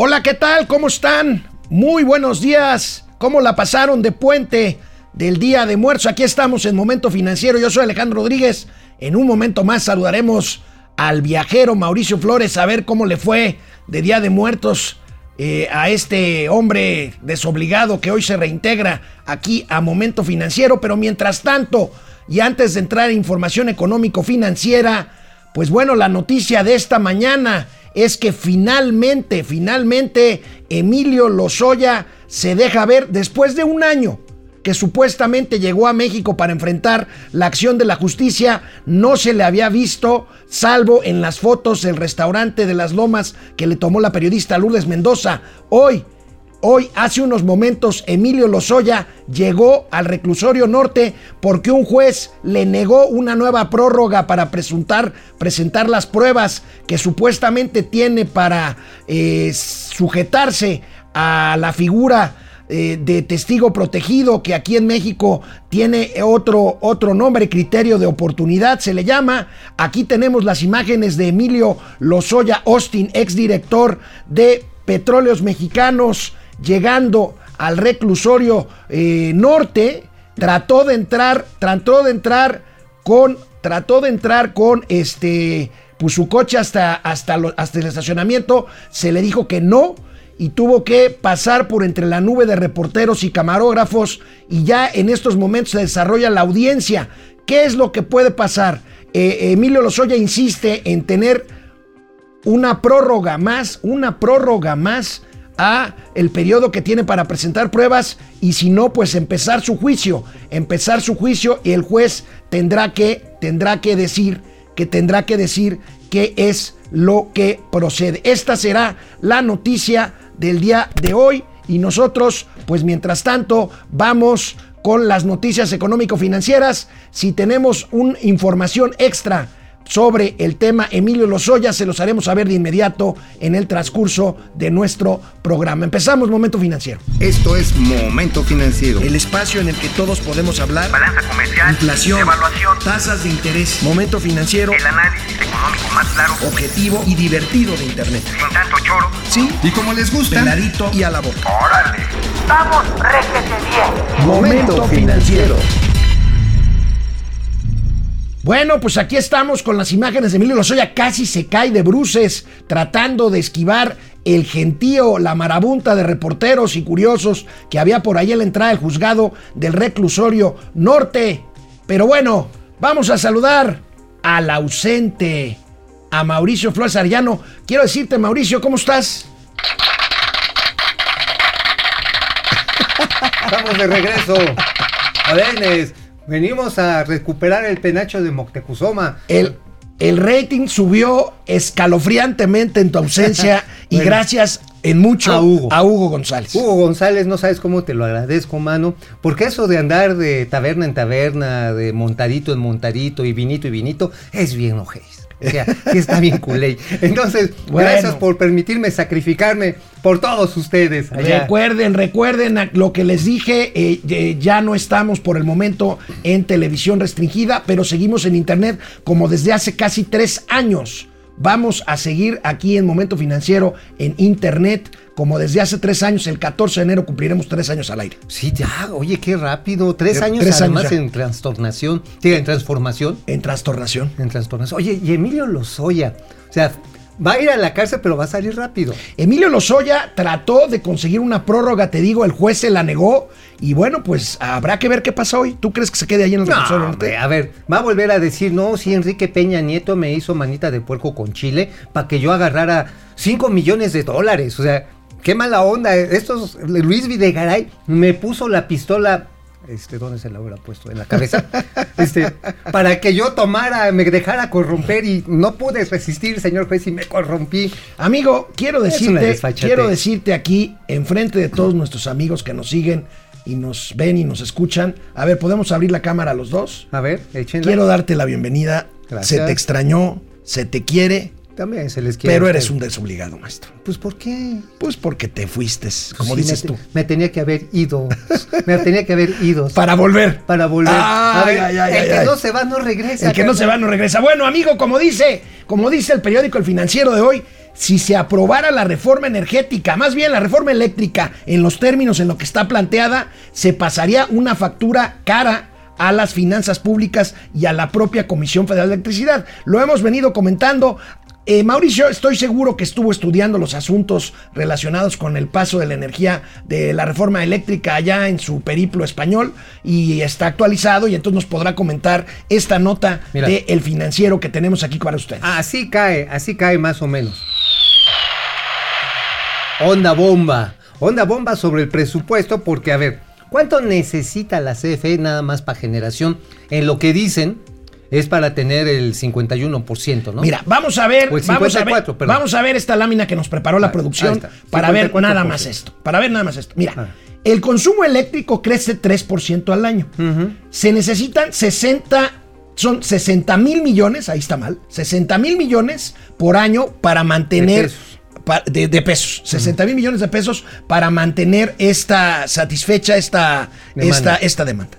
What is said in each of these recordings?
Hola, ¿qué tal? ¿Cómo están? Muy buenos días. ¿Cómo la pasaron de puente del Día de Muertos? Aquí estamos en Momento Financiero. Yo soy Alejandro Rodríguez. En un momento más saludaremos al viajero Mauricio Flores a ver cómo le fue de Día de Muertos eh, a este hombre desobligado que hoy se reintegra aquí a Momento Financiero. Pero mientras tanto, y antes de entrar en información económico-financiera, pues bueno, la noticia de esta mañana es que finalmente, finalmente Emilio Lozoya se deja ver después de un año que supuestamente llegó a México para enfrentar la acción de la justicia, no se le había visto, salvo en las fotos del restaurante de las Lomas que le tomó la periodista Lourdes Mendoza. Hoy, hoy, hace unos momentos, Emilio Lozoya llegó al reclusorio norte porque un juez le negó una nueva prórroga para presentar, presentar las pruebas que supuestamente tiene para eh, sujetarse a la figura eh, de testigo protegido, que aquí en México tiene otro, otro nombre, criterio de oportunidad, se le llama. Aquí tenemos las imágenes de Emilio Lozoya Austin, exdirector de Petróleos Mexicanos, llegando al reclusorio eh, norte. Trató de entrar, trató de entrar con, trató de entrar con este, pues su coche hasta, hasta, hasta el estacionamiento. Se le dijo que no y tuvo que pasar por entre la nube de reporteros y camarógrafos y ya en estos momentos se desarrolla la audiencia. ¿Qué es lo que puede pasar? Eh, Emilio Lozoya insiste en tener una prórroga más, una prórroga más a el periodo que tiene para presentar pruebas y si no, pues empezar su juicio, empezar su juicio y el juez tendrá que, tendrá que decir, que tendrá que decir qué es lo que procede. Esta será la noticia del día de hoy y nosotros, pues mientras tanto, vamos con las noticias económico-financieras. Si tenemos una información extra sobre el tema Emilio Lozoya, se los haremos saber de inmediato en el transcurso de nuestro programa. Empezamos Momento Financiero. Esto es Momento Financiero. El espacio en el que todos podemos hablar. Balanza comercial. Inflación. Evaluación. Tasas de interés. Momento Financiero. El análisis económico más claro. Objetivo y divertido de Internet. Sin tanto choro. Sí. Y como les gusta. Peladito y a la boca. Órale. Vamos, réjete bien. Momento Financiero. Bueno, pues aquí estamos con las imágenes de Emilio Lozoya. Casi se cae de bruces tratando de esquivar el gentío, la marabunta de reporteros y curiosos que había por ahí en la entrada del juzgado del reclusorio norte. Pero bueno, vamos a saludar al ausente, a Mauricio Flores Arellano. Quiero decirte, Mauricio, ¿cómo estás? Estamos de regreso. Adenes, venimos a recuperar el penacho de Moctezuma. El, el rating subió escalofriantemente en tu ausencia y Bueno. gracias en mucho A Hugo. a Hugo González. Hugo González, no sabes cómo te lo agradezco, mano. Porque eso de andar de taberna en taberna, de montadito en montadito y vinito y vinito, es bien ojéis. O sea, sí está bien culé. Entonces, Bueno. gracias por permitirme sacrificarme por todos ustedes. allá. Recuerden, recuerden lo que les dije, eh, eh, ya no estamos por el momento en televisión restringida, pero seguimos en internet como desde hace casi tres años. Vamos a seguir aquí en Momento Financiero en internet como desde hace tres años. El 14 de enero cumpliremos tres años al aire. Sí, ya, oye, qué rápido. Tres años tres además años en trastornación, sí, en transformación. En trastornación. En trastornación. Oye, y Emilio Lozoya, o sea, va a ir a la cárcel, pero va a salir rápido. Emilio Lozoya trató de conseguir una prórroga, te digo, el juez se la negó. Y bueno, pues habrá que ver qué pasa hoy. ¿Tú crees que se quede ahí en el No, norte? a ver, va a volver a decir, no, sí, Enrique Peña Nieto me hizo manita de puerco con Chile para que yo agarrara 5 millones de dólares. O sea, qué mala onda. Estos, Luis Videgaray me puso la pistola. Este, ¿dónde se la hubiera puesto? En la cabeza. Este, para que yo tomara, me dejara corromper y no pude resistir, señor juez, y me corrompí. Amigo, quiero decirte, quiero decirte aquí, enfrente de todos nuestros amigos que nos siguen y nos ven y nos escuchan. A ver, ¿podemos abrir la cámara los dos? A ver, échenla. Quiero darte la bienvenida. Gracias. Se te extrañó, se te quiere, También se les quiere. pero eres un desobligado, maestro. Pues, ¿por qué? Pues porque te fuiste, como Sí, dices me, tú. Me tenía que haber ido. me tenía que haber ido. Para volver. para volver. Ay, A ver, ay, ay, el que no se va no regresa. El que no se va no regresa. Bueno, amigo, como dice, como dice el periódico El Financiero de hoy, si se aprobara la reforma energética, más bien la reforma eléctrica, en los términos en lo que está planteada, se pasaría una factura cara a las finanzas públicas y a la propia Comisión Federal de Electricidad. Lo hemos venido comentando. Eh, Mauricio, estoy seguro que estuvo estudiando los asuntos relacionados con el paso de la energía de la reforma eléctrica allá en su periplo español y está actualizado y entonces nos podrá comentar esta nota Mira. de El Financiero que tenemos aquí para ustedes. Así cae, así cae más o menos. Onda bomba. Onda bomba sobre el presupuesto porque, a ver, ¿cuánto necesita la CFE nada más para generación? En lo que dicen es para tener el 51%, ¿no? Mira, vamos a ver, vamos a ver, 54, perdón. vamos a ver esta lámina que nos preparó la Ah, producción está, para ver 54%. nada más esto. Para ver nada más esto. Mira, Ah. el consumo eléctrico crece 3% al año. Se necesitan 60, son 60 mil millones, ahí está mal, 60 mil millones por año para mantener... De De, de pesos, 60 mil millones de pesos para mantener esta satisfecha esta Demanda. esta, esta demanda.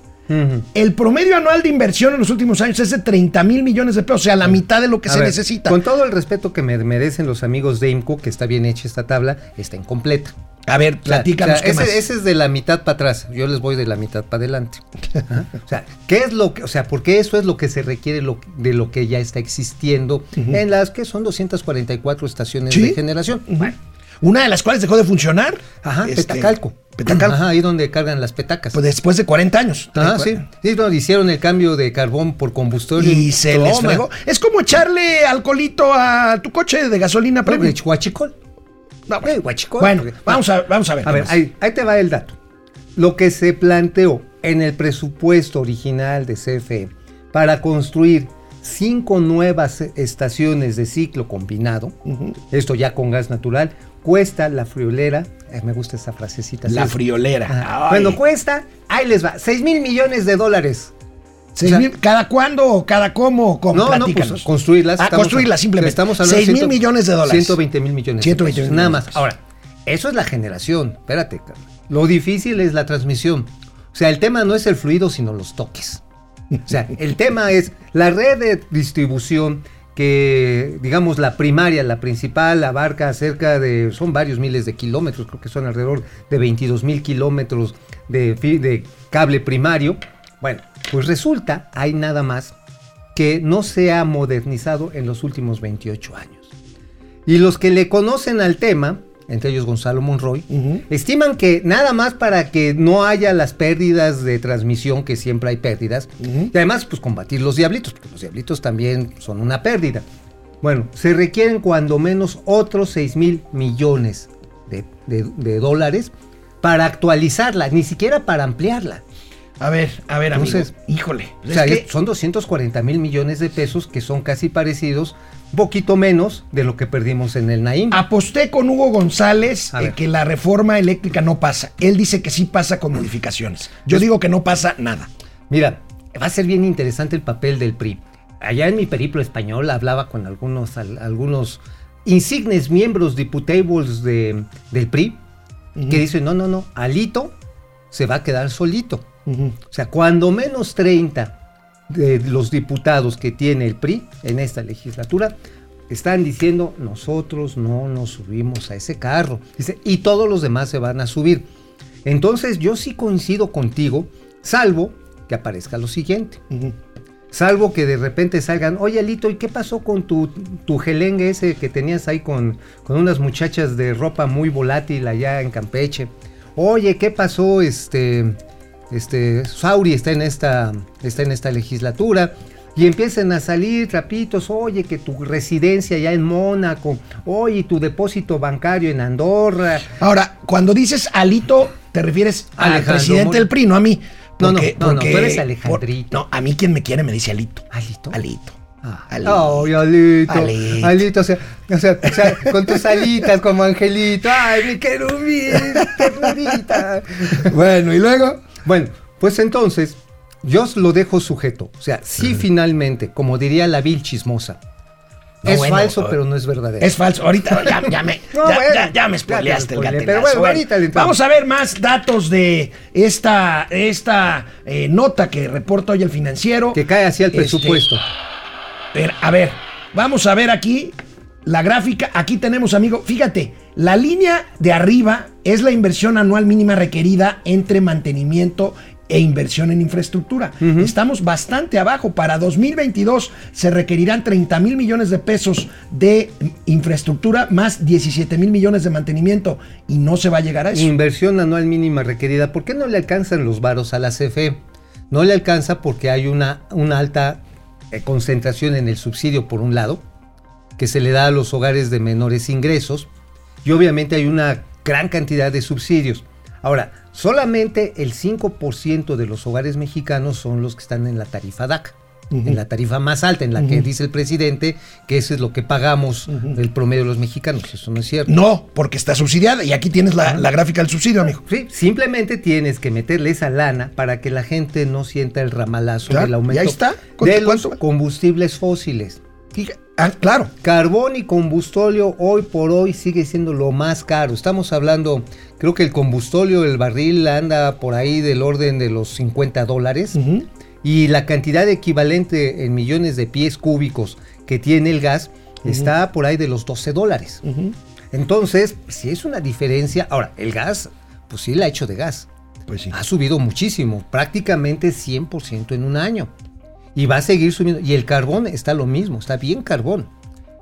El promedio anual de inversión en los últimos años es de 30 mil millones de pesos, o sea, la mitad de lo que A se ver, necesita. Con todo el respeto que me merecen los amigos de IMCO, que está bien hecha esta tabla, está incompleta. A ver, platícanos o sea, qué ese, más. ese es de la mitad para atrás. Yo les voy de la mitad para adelante. Ajá. O sea, ¿qué es lo que, o sea, porque eso es lo que se requiere lo- de lo que ya está existiendo en las que son 244 estaciones Sí. de generación? Bueno, Una de las cuales dejó de funcionar. ajá, este, Petacalco. Petacalco. Ajá, ahí donde cargan las petacas. Pues después de 40 años. Ajá, sí. Sí, donde hicieron el cambio de carbón por combustible. Y se les fregó. Es como echarle alcoholito a tu coche de gasolina premium. Huachicol. No, Eh, huachicol. Bueno, Porque- vamos a, vamos a ver. A ver, ahí te va el dato. Lo que se planteó en el presupuesto original de CFE para construir cinco nuevas estaciones de ciclo combinado, esto ya con gas natural, cuesta la friolera, eh, me gusta esa frasecita. La ¿sí? friolera. Bueno, cuesta, ahí les va, 6 mil millones de dólares. Seis o sea- mil- ¿Cada cuándo o cada cómo? cómo? No, no, pues construirlas. Ah, construirlas simplemente. Estamos hablando 6 de mil millones de dólares. 120 mil millones. de 120 pesos, mil Nada más. Ahora, eso es la generación. Espérate. Lo difícil es la transmisión. O sea, el tema no es el fluido, sino los toques. O sea, el tema es la red de distribución que, digamos, la primaria, la principal, abarca cerca de, son varios miles de kilómetros, creo que son alrededor de 22 mil kilómetros de, de cable primario. Bueno, pues resulta, hay nada más que no se ha modernizado en los últimos 28 años. Y los que le conocen al tema, entre ellos Gonzalo Monroy, estiman que nada más para que no haya las pérdidas de transmisión, que siempre hay pérdidas, y además pues combatir los diablitos, porque los diablitos también son una pérdida. Bueno, se requieren cuando menos otros 6 mil millones de, de- de dólares para actualizarla, ni siquiera para ampliarla. A ver, a ver, amigo. Entonces, Híjole. O sea, es que- son 240 mil millones de pesos que son casi parecidos, poquito menos de lo que perdimos en el Naim. Aposté con Hugo González eh, que la reforma eléctrica no pasa. Él dice que sí pasa con modificaciones. Yo digo que no pasa nada. Mira, va a ser bien interesante el papel del PRI. Allá en mi periplo español hablaba con algunos, al- algunos insignes miembros diputables de, del PRI que dicen, no, no, no, Alito se va a quedar solito. O sea, cuando menos 30 de los diputados que tiene el PRI en esta legislatura están diciendo, nosotros no nos subimos a ese carro. Dice, y todos los demás se van a subir. Entonces yo sí coincido contigo, salvo que aparezca lo siguiente. Salvo que de repente salgan, oye Alito, ¿y qué pasó con tu, tu gelengue ese que tenías ahí con, con unas muchachas de ropa muy volátil allá en Campeche? Oye, ¿qué pasó? Este, este, Sauri está en esta, está en esta legislatura. Y empiezan a salir trapitos, oye, que tu residencia ya en Mónaco, oye, tu depósito bancario en Andorra. Ahora, cuando dices Alito, te refieres al Alejandro presidente Mor- del PRI, no a mí. No, no, no, no, tú eres Alejandrito. por- no, a mí quien me quiere me dice Alito. ¿Alito? Alito. Ah, Alito. Ay, Alito. Alito. Alito, o sea, o sea, o sea, con tus alitas como angelito. Ay, mi querubín, ternurita. Bueno, y luego. Bueno, pues entonces, yo lo dejo sujeto. O sea, sí, finalmente, como diría la vil chismosa. No, es bueno, falso, pero no es verdadero. Es falso. Ahorita ya, ya me, No, ya, bueno, ya- ya me spoileaste el gatelazo. pero bueno, ahorita le vamos a ver más datos de esta, esta eh, nota que reporta hoy el financiero. que cae así al Este, presupuesto. A ver, vamos a ver aquí la gráfica, aquí tenemos, amigo, fíjate, la línea de arriba es la inversión anual mínima requerida entre mantenimiento e inversión en infraestructura. Estamos bastante abajo. Para 2022 se requerirán 30 mil millones de pesos de infraestructura más 17 mil millones de mantenimiento y no se va a llegar a eso. Inversión anual mínima requerida. ¿Por qué no le alcanzan los varos a la CFE? No le alcanza porque hay una, una alta eh, concentración en el subsidio por un lado, que se le da a los hogares de menores ingresos, y obviamente hay una gran cantidad de subsidios. Ahora, solamente el 5% de los hogares mexicanos son los que están en la tarifa DAC. En la tarifa más alta, en la que dice el presidente que eso es lo que pagamos el promedio de los mexicanos. Eso no es cierto. No, porque está subsidiada y aquí tienes la, la gráfica del subsidio, amigo. Sí, simplemente tienes que meterle esa lana para que la gente no sienta el ramalazo del aumento y ahí está. de los combustibles fósiles. Ah, claro. Carbón y combustóleo hoy por hoy sigue siendo lo más caro. Estamos hablando, creo que el combustóleo, el barril anda por ahí del orden de los 50 dólares. Y la cantidad equivalente en millones de pies cúbicos que tiene el gas está por ahí de los 12 dólares. Entonces, si es una diferencia. Ahora, el gas, pues sí la ha hecho de gas. Pues sí. Ha subido muchísimo, prácticamente 100% en un año. Y va a seguir subiendo. Y el carbón está lo mismo, está bien carbón.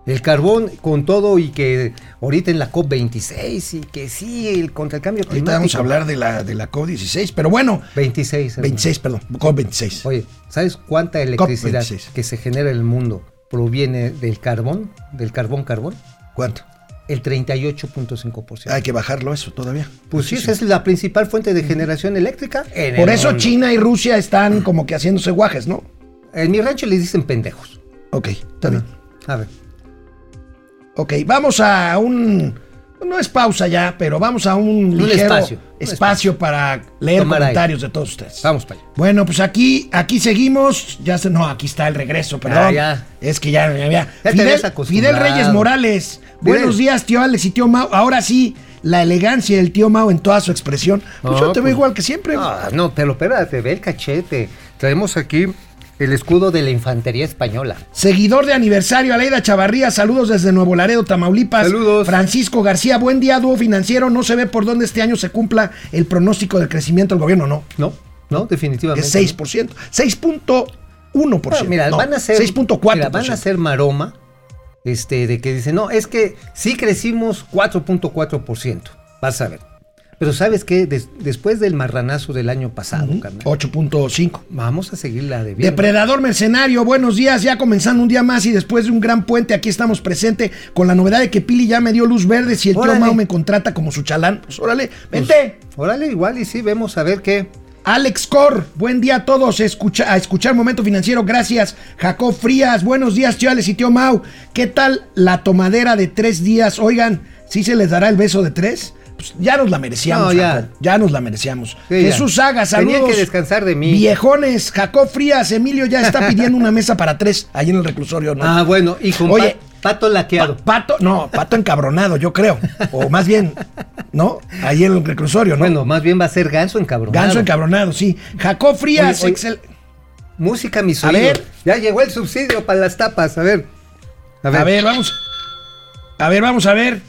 El carbón con todo y que ahorita en la COP26 y que sí, el contra el cambio Ahorita climático. vamos a hablar de la, de la COP16, pero bueno, 26. hermano. 26, perdón, COP26. Oye, ¿sabes cuánta electricidad COP26. que se genera en el mundo proviene del carbón? Del carbón carbón. ¿Cuánto? El 38.5%. Hay que bajarlo eso todavía. Pues sí, esa es la principal fuente de generación eléctrica. en Por eso mundo. China y Rusia están como que haciéndose guajes, ¿no? En mi rancho les dicen pendejos. Ok, está bien. A ver. Ok, vamos a un... No es pausa ya, pero vamos a un ligero espacio, un espacio para leer Tomar comentarios de todos ustedes. Vamos para allá. Bueno, pues aquí, aquí seguimos. Ya se, no, aquí está el regreso, perdón. Ah, ya. Es que ya, ya, ya. Ya te Fidel, Reyes Morales. Buenos días, tío Alex y tío Mau. Ahora sí, la elegancia del tío Mau en toda su expresión. Pues yo te veo pues- igual que siempre. Ah, no, pero espérate, ve el cachete. Traemos aquí el escudo de la infantería española. Seguidor de aniversario, Aleida Chavarría, saludos desde Nuevo Laredo, Tamaulipas. Saludos. Francisco García, buen día, dúo financiero. No se ve por dónde este año se cumpla el pronóstico del crecimiento del gobierno, no. No, no, definitivamente. Es 6%. 6.1%. Ah, mira, no, van a ser 6.4%. mira, van a ser maroma este de que dicen, "No, es que sí crecimos 4.4%." Vas a ver. Pero ¿sabes qué? Des- después del marranazo del año pasado, carnal, 8.5. vamos a seguir la de Depredador Mercenario, buenos días, ya comenzando un día más y después de un gran puente, aquí estamos presente con la novedad de que Pili ya me dio luz verde, si el tío. Mau me contrata como su chalán, pues órale, vente. Órale, igual y sí, vemos a ver qué. Alex Cor, buen día a todos, escucha, a escuchar Momento Financiero, gracias. Jacob Frías, buenos días, tío Alex y tío Mau. ¿Qué tal la tomadera de tres días? Oigan, ¿sí se les dará el beso de tres? Pues ya nos la merecíamos, No, ya. Jacob, ya nos la merecíamos. Sí. Jesús Saga, saludos. Tenían que descansar de mí. Viejones, Jacob Frías, Emilio ya está pidiendo una mesa para tres ahí en el reclusorio, ¿no? Ah, bueno, y con Oye, pa- pato laqueado. Pa- pato, no, pato encabronado, yo creo. O más bien, ¿no? Ahí en el reclusorio, ¿no? Bueno, más bien va a ser ganso encabronado. Ganso encabronado, sí. Jacob Frías, Oye, oye, excel- Música, mis A ver. Ya llegó el subsidio para las tapas, a ver. A ver. vamos. A ver, vamos a ver.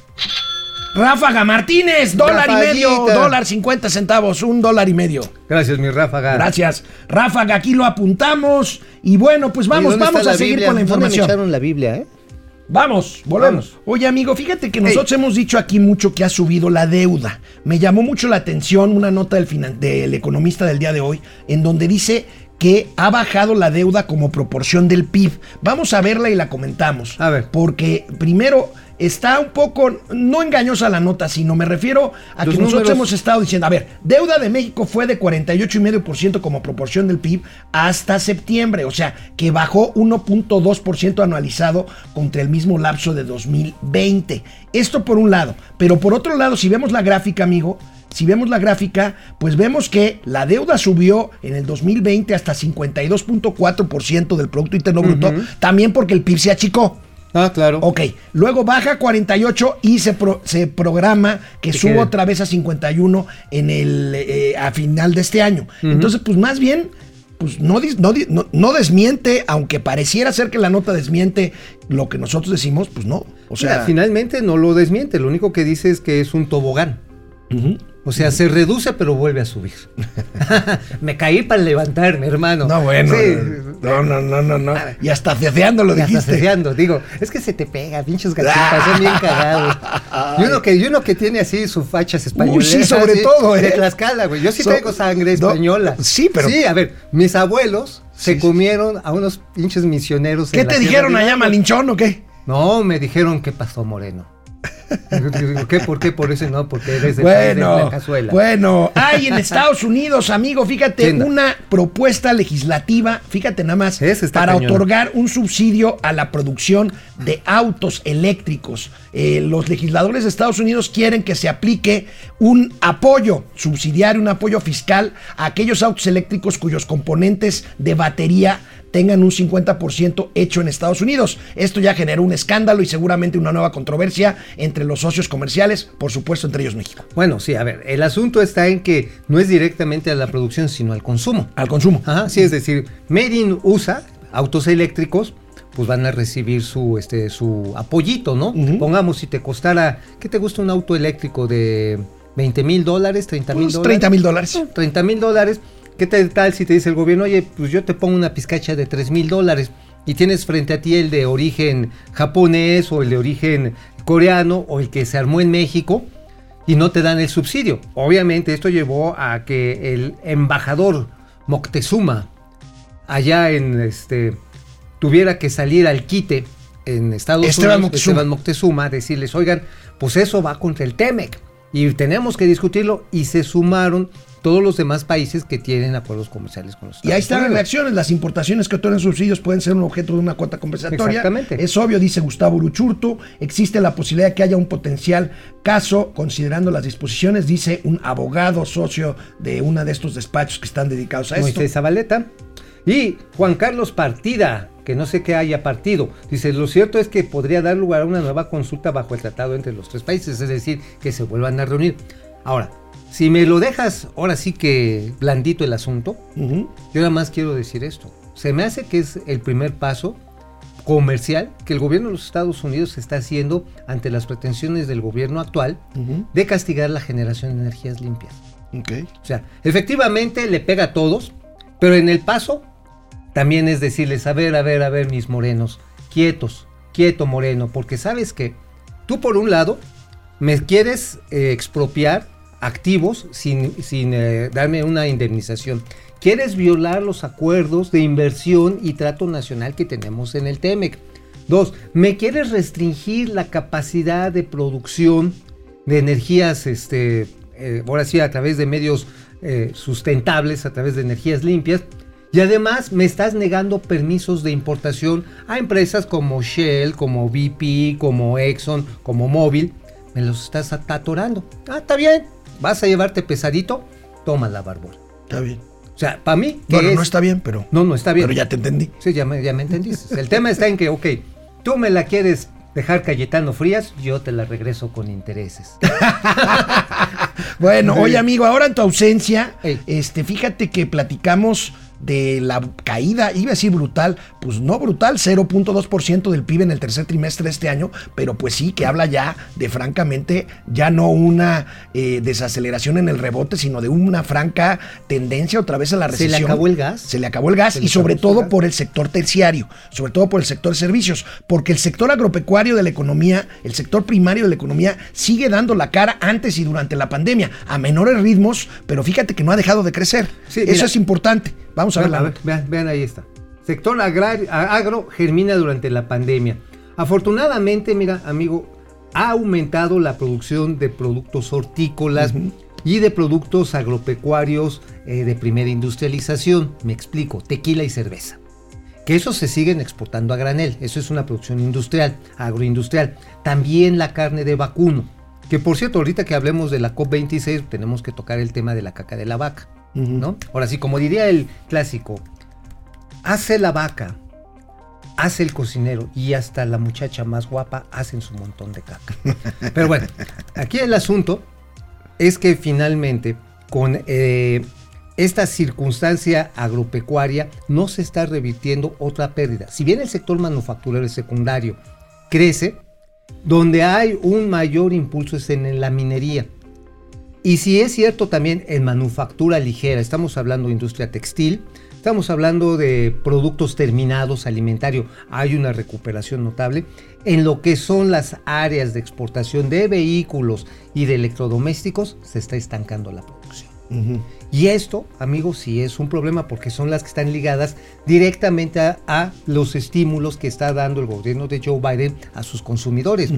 Ráfaga Martínez, dólar y medio, dólar 50 centavos, un dólar y medio. Gracias, mi Ráfaga. Gracias. Ráfaga, aquí lo apuntamos. Y bueno, pues vamos, ¿dónde vamos a seguir Biblia? con la ¿Dónde información. me echaron la Biblia, eh? Vamos, volvemos. Vamos. Oye, amigo, fíjate que nosotros hemos dicho aquí mucho que ha subido la deuda. Me llamó mucho la atención una nota del, finan- del economista del día de hoy, en donde dice que ha bajado la deuda como proporción del PIB. Vamos a verla y la comentamos. A ver. Porque primero está un poco, no engañosa la nota, sino me refiero a Los que nosotros hemos estado diciendo, a ver, deuda de México fue de 48,5% como proporción del PIB hasta septiembre, o sea, que bajó 1.2% anualizado contra el mismo lapso de 2020. Esto por un lado, pero por otro lado, si vemos la gráfica, amigo, si vemos la gráfica, pues vemos que la deuda subió en el 2020 hasta 52.4% del Producto Interno Bruto, también porque el PIB se achicó. Ah, claro. Ok, luego baja a 48 y se, pro- se programa que suba quede. otra vez a 51 en el, eh, a final de este año. Entonces, pues más bien, pues no, no, no- desmiente, aunque pareciera ser que la nota desmiente lo que nosotros decimos, pues no. O Mira, sea, finalmente no lo desmiente, lo único que dice es que es un tobogán. Ujú. O sea, se reduce pero vuelve a subir. Me caí para levantarme, hermano. No, bueno. Sí. No, no, no, no, no. Y hasta ceceando lo Y hasta ceseando, digo, es que se te pega, pinches gachitas, son bien cagados. Y uno que, y uno que tiene así sus fachas españolas. sí, sobre todo, ¿eh? De Tlaxcala, güey. Yo sí So- traigo sangre no, española. sí, pero- Sí, a ver, mis abuelos se Sí, comieron a unos pinches misioneros. ¿Qué en te dijeron allá. Malinchón o qué? No, me dijeron qué pasó, Moreno. ¿Qué? ¿Por qué? Por eso no, porque eres de, país de Bueno, la cazuela. bueno, hay en Estados Unidos, amigo, fíjate, una propuesta legislativa, fíjate nada más, para cañón. otorgar un subsidio a la producción de autos eléctricos. Eh, los legisladores de Estados Unidos quieren que se aplique un apoyo subsidiario, un apoyo fiscal a aquellos autos eléctricos cuyos componentes de batería tengan un 50% hecho en Estados Unidos. Esto ya generó un escándalo y seguramente una nueva controversia entre los socios comerciales, por supuesto entre ellos México. Bueno, sí, a ver, el asunto está en que no es directamente a la producción, sino al consumo. Al consumo. Ajá, sí, es decir, Made in USA, autos eléctricos, pues van a recibir su, este, su apoyito, ¿no? Pongamos, si te costara, ¿qué te gusta un auto eléctrico de 20 mil dólares, 30 mil Unos dólares? 30 mil dólares. 30 mil dólares. ¿Qué tal, si te dice el gobierno, oye, pues yo te pongo una pizcacha de 3 mil dólares y tienes frente a ti el de origen japonés o el de origen coreano o el que se armó en México y no te dan el subsidio? Obviamente esto llevó a que el embajador Moctezuma allá en este tuviera que salir al quite en Estados Esteban Unidos, Moctezuma. Esteban Moctezuma, decirles, oigan, pues eso va contra el TEMEC y tenemos que discutirlo y se sumaron todos los demás países que tienen acuerdos comerciales con los Y ahí Estados están las Unidos. reacciones. Las importaciones que otorgan subsidios pueden ser un objeto de una cuota compensatoria. Exactamente. Es obvio, dice Gustavo Uruchurtu. Existe la posibilidad de que haya un potencial caso, considerando las disposiciones, dice un abogado socio de uno de estos despachos que están dedicados a esto. Moisés Zabaleta. Y Juan Carlos Partida, que no sé qué haya partido, dice, lo cierto es que podría dar lugar a una nueva consulta bajo el tratado entre los tres países, es decir, que se vuelvan a reunir. Ahora, si me lo dejas ahora sí que blandito el asunto, Ujú. yo nada más quiero decir esto. Se me hace que es el primer paso comercial que el gobierno de los Estados Unidos está haciendo ante las pretensiones del gobierno actual de castigar la generación de energías limpias. Ok. O sea, efectivamente le pega a todos, pero en el paso también es decirles, a ver, a ver, a ver, mis morenos, quietos, quieto moreno, porque sabes que tú por un lado me quieres eh, expropiar activos sin, sin eh, darme una indemnización. Quieres violar los acuerdos de inversión y trato nacional que tenemos en el TEMEC. Dos, me quieres restringir la capacidad de producción de energías, este, eh, ahora sí, a través de medios eh, sustentables, a través de energías limpias. Y además me estás negando permisos de importación a empresas como Shell, como BP, como Exxon, como Móvil. Me los estás atorando. Ah, está bien. Vas a llevarte pesadito. Toma la barbora. Está bien. O sea, para mí. ¿qué Bueno, no es? está bien, pero, No, no está bien. pero ya te entendí. Sí, ya me, ya me entendiste. El tema está en que, ok, tú me la quieres dejar Cayetano Frías, yo te la regreso con intereses. Bueno, oye amigo, ahora en tu ausencia, Ey. este, fíjate que platicamos de la caída, iba a decir brutal, pues no brutal, 0.2% del PIB en el tercer trimestre de este año, pero pues sí, que habla ya de francamente, ya no una eh, desaceleración en el rebote, sino de una franca tendencia otra vez a la ¿Se recesión. le acabó el gas? Se le acabó el gas Se y sobre todo gas. por el sector terciario, sobre todo por el sector servicios, porque el sector agropecuario de la economía, el sector primario de la economía sigue dando la cara antes y durante la pandemia, a menores ritmos, pero fíjate que no ha dejado de crecer. Sí, Eso mira. es importante. Vamos a Vean, nota. vean, vean, ahí está. Sector agrario, agro germina durante la pandemia. Afortunadamente, mira, amigo, ha aumentado la producción de productos hortícolas y de productos agropecuarios eh, de primera industrialización. Me explico, tequila y cerveza. Que esos se siguen exportando a granel. Eso es una producción industrial, agroindustrial. También la carne de vacuno. Que por cierto, ahorita que hablemos de la COP26, tenemos que tocar el tema de la caca de la vaca. ¿No? Ahora sí, como diría el clásico, hace la vaca, hace el cocinero y hasta la muchacha más guapa hacen su montón de caca. Pero bueno, aquí el asunto es que finalmente con eh, esta circunstancia agropecuaria no se está revirtiendo otra pérdida. Si bien el sector manufacturero y secundario crece, Donde hay un mayor impulso es en la minería. Y si es cierto también en manufactura ligera, estamos hablando de industria textil, estamos hablando de productos terminados, alimentario, hay una recuperación notable. En lo que son las áreas de exportación de vehículos y de electrodomésticos, se está estancando la producción. Y esto, amigos, sí es un problema porque son las que están ligadas directamente a, a los estímulos que está dando el gobierno de Joe Biden a sus consumidores.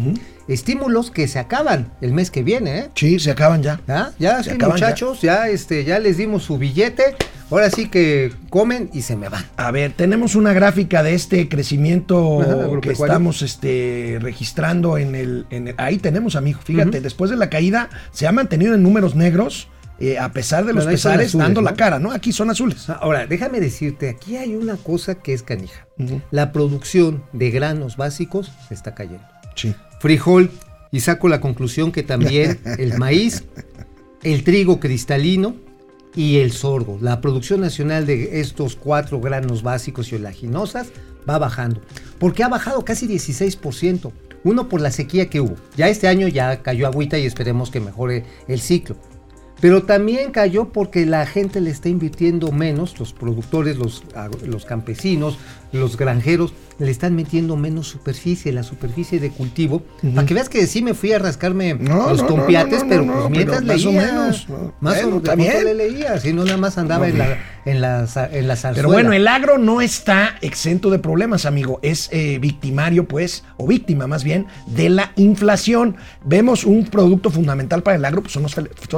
Estímulos que se acaban el mes que viene, ¿eh? Sí, se acaban ya. ¿Ya? Ya, Se sí, acaban muchachos, ya. este, ya les dimos su billete. Ahora sí que comen y se me van. A ver, tenemos una gráfica de este crecimiento Ajá, que estamos este, registrando en el, en el- Ahí tenemos, amigo. Fíjate, después de la caída se ha mantenido en números negros, eh, a pesar de los pesares, azules, dando ¿no? la cara, ¿no? Aquí son azules. Ahora, déjame decirte, aquí hay una cosa que es canija. La producción de granos básicos se está cayendo. Sí. Frijol, y saco la conclusión que también el maíz, el trigo cristalino y el sorgo, la producción nacional de estos cuatro granos básicos y oleaginosas va bajando. Porque ha bajado casi 16%. Uno por la sequía que hubo. Ya este año ya cayó agüita y esperemos que mejore el ciclo. Pero también cayó porque la gente le está invirtiendo menos, los productores, los, los campesinos, los granjeros, le están metiendo menos superficie, la superficie de cultivo. Para que veas que sí me fui a rascarme No, los no, no, pero pues pero mientras más o leía. menos, no. Más Bueno, o bien. le leía, si no nada más andaba en la, en la, za- en la Pero bueno, el agro no está exento de problemas, amigo. Es eh, victimario, pues, o víctima más bien, de la inflación. Vemos un producto fundamental para el agro, pues son los,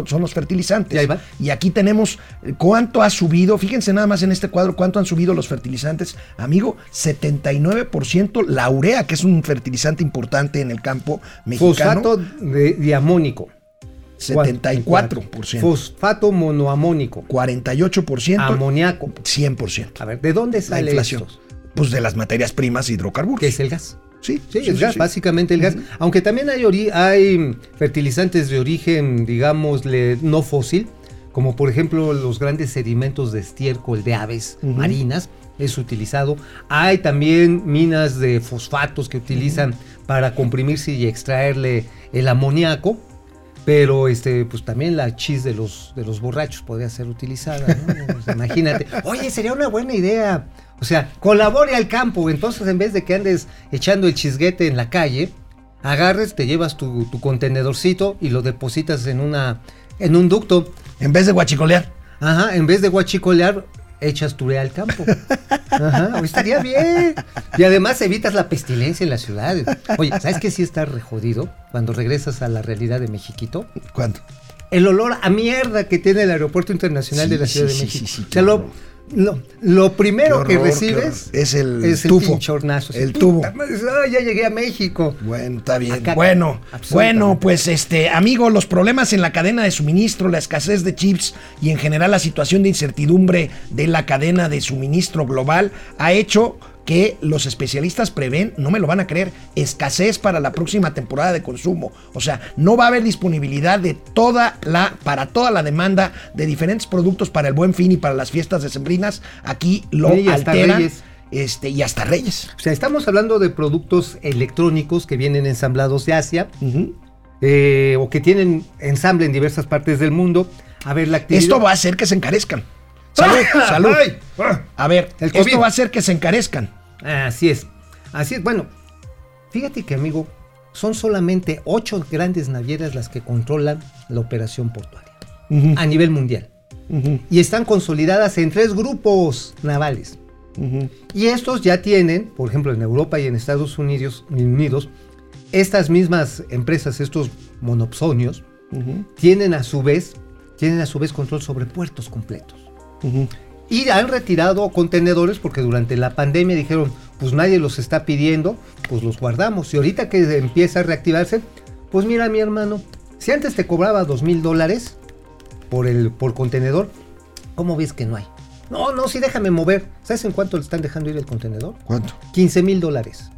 son- los fertilizantes. Y ahí va. Y aquí tenemos eh, cuánto ha subido, fíjense nada más en este cuadro, cuánto han subido los fertilizantes. Amigo, 79% la urea, que es un fertilizante importante en el campo mexicano. Fosfato de diamónico. 74%. Fosfato monoamónico. 48%. Amoniaco. 100%. A ver, ¿de dónde La sale inflación. estos? Pues de las materias primas hidrocarburos. Que es el gas. Sí, Sí, el gas, básicamente el gas. Aunque también hay, hay fertilizantes de origen, digamos, no fósil, como por ejemplo los grandes sedimentos de estiércol de aves marinas, es utilizado. Hay también minas de fosfatos que utilizan para comprimirse y extraerle el amoníaco. Pero este, pues también la chis de los, de los borrachos podría ser utilizada, ¿no? Sea, imagínate. Oye, sería una buena idea. O sea, colabore al campo. Entonces, en vez de que andes echando el chisguete en la calle, agarres, te llevas tu, tu contenedorcito y lo depositas en una, en un ducto. En vez de guachicolear. Ajá, en vez de guachicolear, echas turea al campo. Ajá, estaría bien. Y además evitas la pestilencia en las ciudades. Oye, ¿sabes qué sí está rejodido cuando regresas a la realidad de Mexiquito? ¿Cuánto? El olor a mierda que tiene el Aeropuerto Internacional Sí, de la Ciudad sí, de sí, México. sí, sí, o sea, lo, lo, lo primero horror, que recibes. Es el es tufo. pinchornazo. El tubo. madre, ah, ya llegué a México. Bueno, está bien. Acá- bueno, bueno, pues este, amigo, los problemas en la cadena de suministro, la escasez de chips y en general la situación de incertidumbre de la cadena de suministro global ha hecho que los especialistas prevén, no me lo van a creer, escasez para la próxima temporada de consumo. O sea, no va a haber disponibilidad de toda la, para toda la demanda de diferentes productos para el buen fin y para las fiestas decembrinas. Aquí lo alteran. Reyes. Este, y hasta Reyes. O sea, estamos hablando de productos electrónicos que vienen ensamblados de Asia eh, o que tienen ensamble en diversas partes del mundo. A ver, la actividad. Esto va a hacer que se encarezcan. Salud, salud. A ver, El esto COVID. va a hacer que se encarezcan. Así es. Así es. Bueno, fíjate que, amigo, son solamente ocho grandes navieras las que controlan la operación portuaria a nivel mundial. Y están consolidadas en tres grupos navales. Y estos ya tienen, por ejemplo, en Europa y en Estados Unidos, Unidos, estas mismas empresas, estos monopsonios, tienen a su vez, tienen a su vez control sobre puertos completos. Y han retirado contenedores porque durante la pandemia dijeron, pues nadie los está pidiendo, pues los guardamos. Y ahorita que empieza a reactivarse, pues mira mi hermano, si antes te cobraba dos mil dólares por, el, por contenedor, ¿cómo ves que no hay? No, no, sí déjame mover. ¿Sabes en cuánto le están dejando ir el contenedor? ¿Cuánto? 15 mil dólares.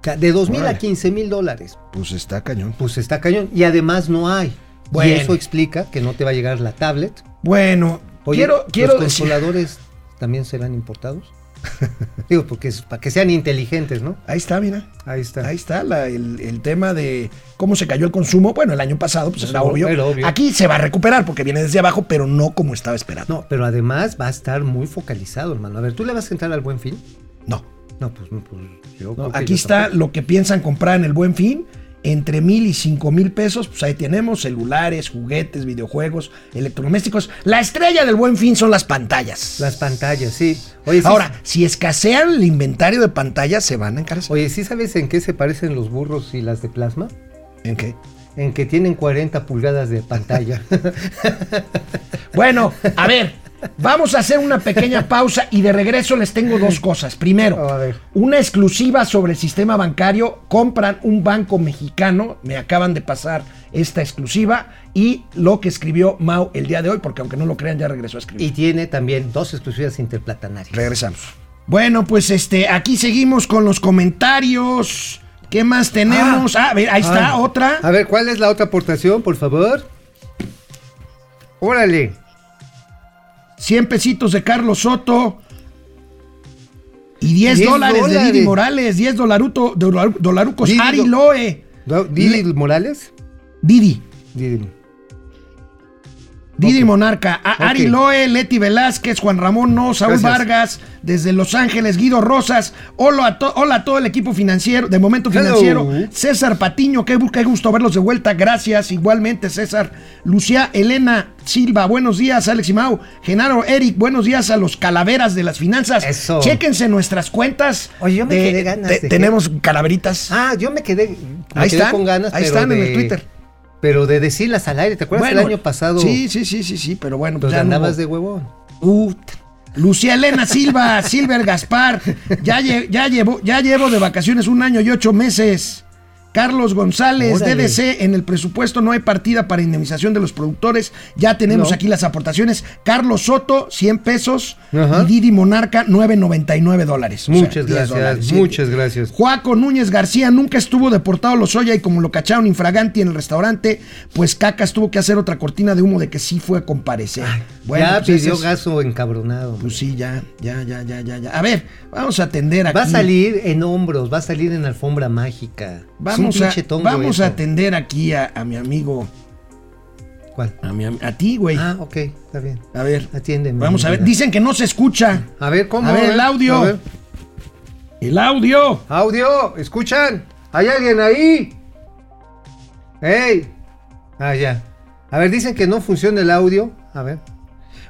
O sea, de 2 mil a Órale. 15 mil dólares. Pues está cañón. Pues está cañón. Y además no hay. Bueno. Y eso explica que no te va a llegar la tablet. Bueno, Oye, quiero, quiero ¿los decir. consoladores también serán importados? Digo, porque es para que sean inteligentes, ¿no? Ahí está, mira. Ahí está. Ahí está la- el, el tema de cómo se cayó el consumo. Bueno, el año pasado, pues era obvio. obvio. Aquí se va a recuperar porque viene desde abajo, pero no como estaba esperando. No, pero además va a estar muy focalizado, hermano. A ver, ¿tú le vas a entrar al buen fin? No. No, pues, pues yo no. creo que Aquí yo está tampoco. lo que piensan comprar en el buen fin. Entre mil y cinco mil pesos, pues ahí tenemos celulares, juguetes, videojuegos, electrodomésticos. La estrella del buen fin son las pantallas. Las pantallas, sí. Oye, sí, Ahora, si escasean el inventario de pantallas, se van a encarecer. Oye, ¿sí sabes en qué se parecen los burros y las de plasma? ¿En qué? En que tienen 40 pulgadas de pantalla. Bueno, a ver, vamos a hacer una pequeña pausa y de regreso les tengo dos cosas. Primero, una exclusiva sobre el sistema bancario. Compran un banco mexicano, me acaban de pasar esta exclusiva y lo que escribió Mau el día de hoy, porque aunque no lo crean, ya regresó a escribir. y tiene también dos exclusivas interplatanarias. Regresamos. Bueno, pues este, aquí seguimos con los comentarios. ¿Qué más tenemos? Ah, a ver, ahí está, Ah. otra. A ver, ¿cuál es la otra aportación, por favor? Órale. 100 pesitos de Carlos Soto. Y 10, 10 dólares, de dólares. Didi Morales, 10 dolaruto, dolar- dolarucos. Didi Ari Loe. ¿Didi Le- Morales? Didi. Didi. Didi. Monarca. Ari. Loe, Leti Velázquez, Juan Ramón No, Saúl Gracias. Vargas, desde Los Ángeles, Guido Rosas. Hola a, to- hola a todo el equipo financiero, de Momento Hello. Financiero. César Patiño, qué, gusto verlos de vuelta. Gracias, igualmente, César. Lucía Elena Silva, buenos días, Alex y Mau. Genaro Eric, buenos días a los calaveras de las finanzas. Eso. Chéquense nuestras cuentas. Oye, yo me quedé ganas de que- Tenemos calaveritas. Ah, yo me quedé, me Ahí quedé están, con ganas. ahí pero están en el Twitter. Pero de decirlas al aire, ¿te acuerdas el año pasado? Sí, sí, sí, sí, sí, pero bueno, Pues ya no andabas de huevón. Ut. Lucía Elena Silva, Silver Gaspar, ya, lle- ya, llevo, ya llevo de vacaciones un año y ocho meses. Carlos González, Órale. DDC, en el presupuesto no hay partida para indemnización de los productores. Ya tenemos No. aquí las aportaciones. Carlos Soto, 100 pesos. Ajá. Y Didi Monarca, 9.99 dólares. O sea, Muchas 10 gracias, dólares, sí. muchas gracias. Juaco Núñez García nunca estuvo deportado a Lozoya y como lo cacharon infraganti en el restaurante, pues Cacas tuvo que hacer otra cortina de humo de que sí fue a comparecer. ya pues pidió es- gaso encabronado. Pues sí, ya, ya, ya, ya, ya, ya. A ver, vamos a atender aquí. Va a salir en hombros, va a salir en alfombra mágica. Vamos, a, vamos eso. a atender aquí a, a mi amigo, ¿Cuál? a, mi a ti, güey. Ah, ok, está bien. A ver, Atiéndeme. vamos a ver. Dicen que no se escucha. A ver, ¿cómo? A ver, el audio. A ver. El audio. Audio, ¿escuchan? ¿Hay alguien ahí? ¡Ey! Ah, ya. A ver, dicen que no funciona el audio. A ver.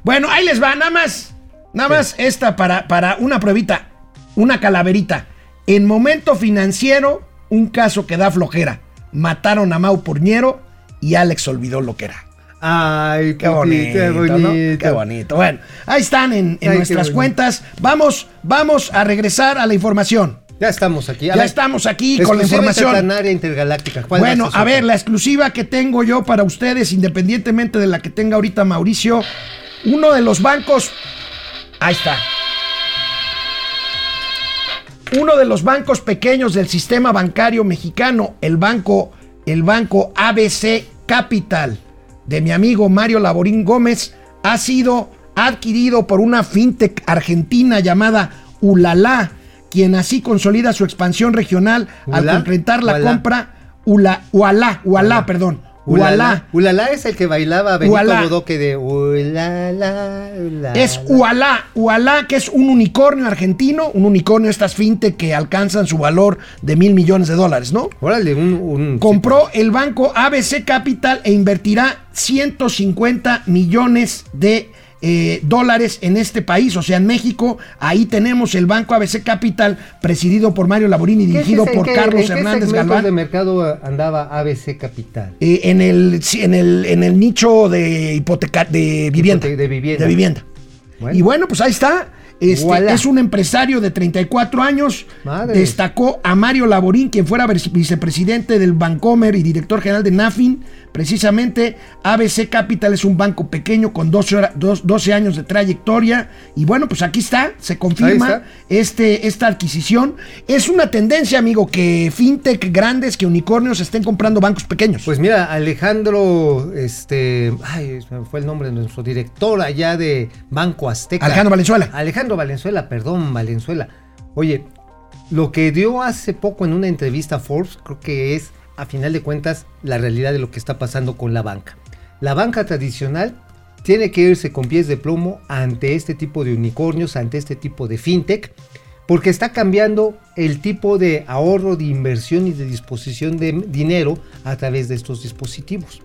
Bueno, ahí les va, nada más. Nada más esta para, para una pruebita, una calaverita. En momento financiero, un caso que da flojera. Mataron a Mau Porñero y Alex olvidó lo que era. Ay, Qué bonito, qué ¿no? bonito. Qué bonito. Bueno, ahí están en, en Ay, qué nuestras cuentas. Vamos, vamos a regresar a la información. Ya estamos aquí. Ya ver, estamos aquí con la información. intergaláctica. ¿Cuál Bueno, a ver, la exclusiva que tengo yo para ustedes, independientemente de la que tenga ahorita Mauricio, uno de los bancos, ahí está. Uno de los bancos pequeños del sistema bancario mexicano, el banco, el banco ABC Capital de mi amigo Mario Laborín Gómez, ha sido adquirido por una fintech argentina llamada Ulala, quien así consolida su expansión regional al ¿Ulá? concretar la compra Ula, Ualá, Ualá, perdón. Ualá. Ulala. Ulala es el que bailaba Benito Ualá. Bodoque de Ulala, ulala. Es Ualá, Ualá, que es un unicornio argentino, un unicornio estas fintech que alcanzan su valor de mil millones de dólares, ¿no? Órale, un... un Compró el banco ABC Capital e invertirá 150 millones de eh, dólares en este país, o sea, en México. Ahí tenemos el banco ABC Capital, presidido por Mario Laborini y ¿Qué dirigido por ¿En qué- Carlos en qué Hernández segmentos Galván. de mercado andaba ABC Capital? Eh, en, el, en, el, en el nicho de hipoteca de vivienda. De vivienda. De vivienda. Bueno. Y bueno, pues ahí está. Este, Voilà. es un empresario de 34 años. Madre. Destacó a Mario Laborín, quien fuera vice- vicepresidente del Bancomer y director general de Nafin. Precisamente, ABC Capital es un banco pequeño con 12, hora- dos- 12 años de trayectoria. Y bueno, pues aquí está, se confirma está. este, esta adquisición. Es una tendencia, amigo, que fintech grandes, que unicornios estén comprando bancos pequeños. Pues mira, Alejandro, este, ay, fue el nombre de nuestro director allá de Banco Azteca. Alejandro Valenzuela. Alejandro Alejandro Valenzuela, perdón, Valenzuela. Oye, lo que dio hace poco en una entrevista a Forbes, creo que es, a final de cuentas, la realidad de lo que está pasando con la banca. La banca tradicional tiene que irse con pies de plomo ante este tipo de unicornios, ante este tipo de fintech, porque está cambiando el tipo de ahorro, de inversión y de disposición de dinero a través de estos dispositivos.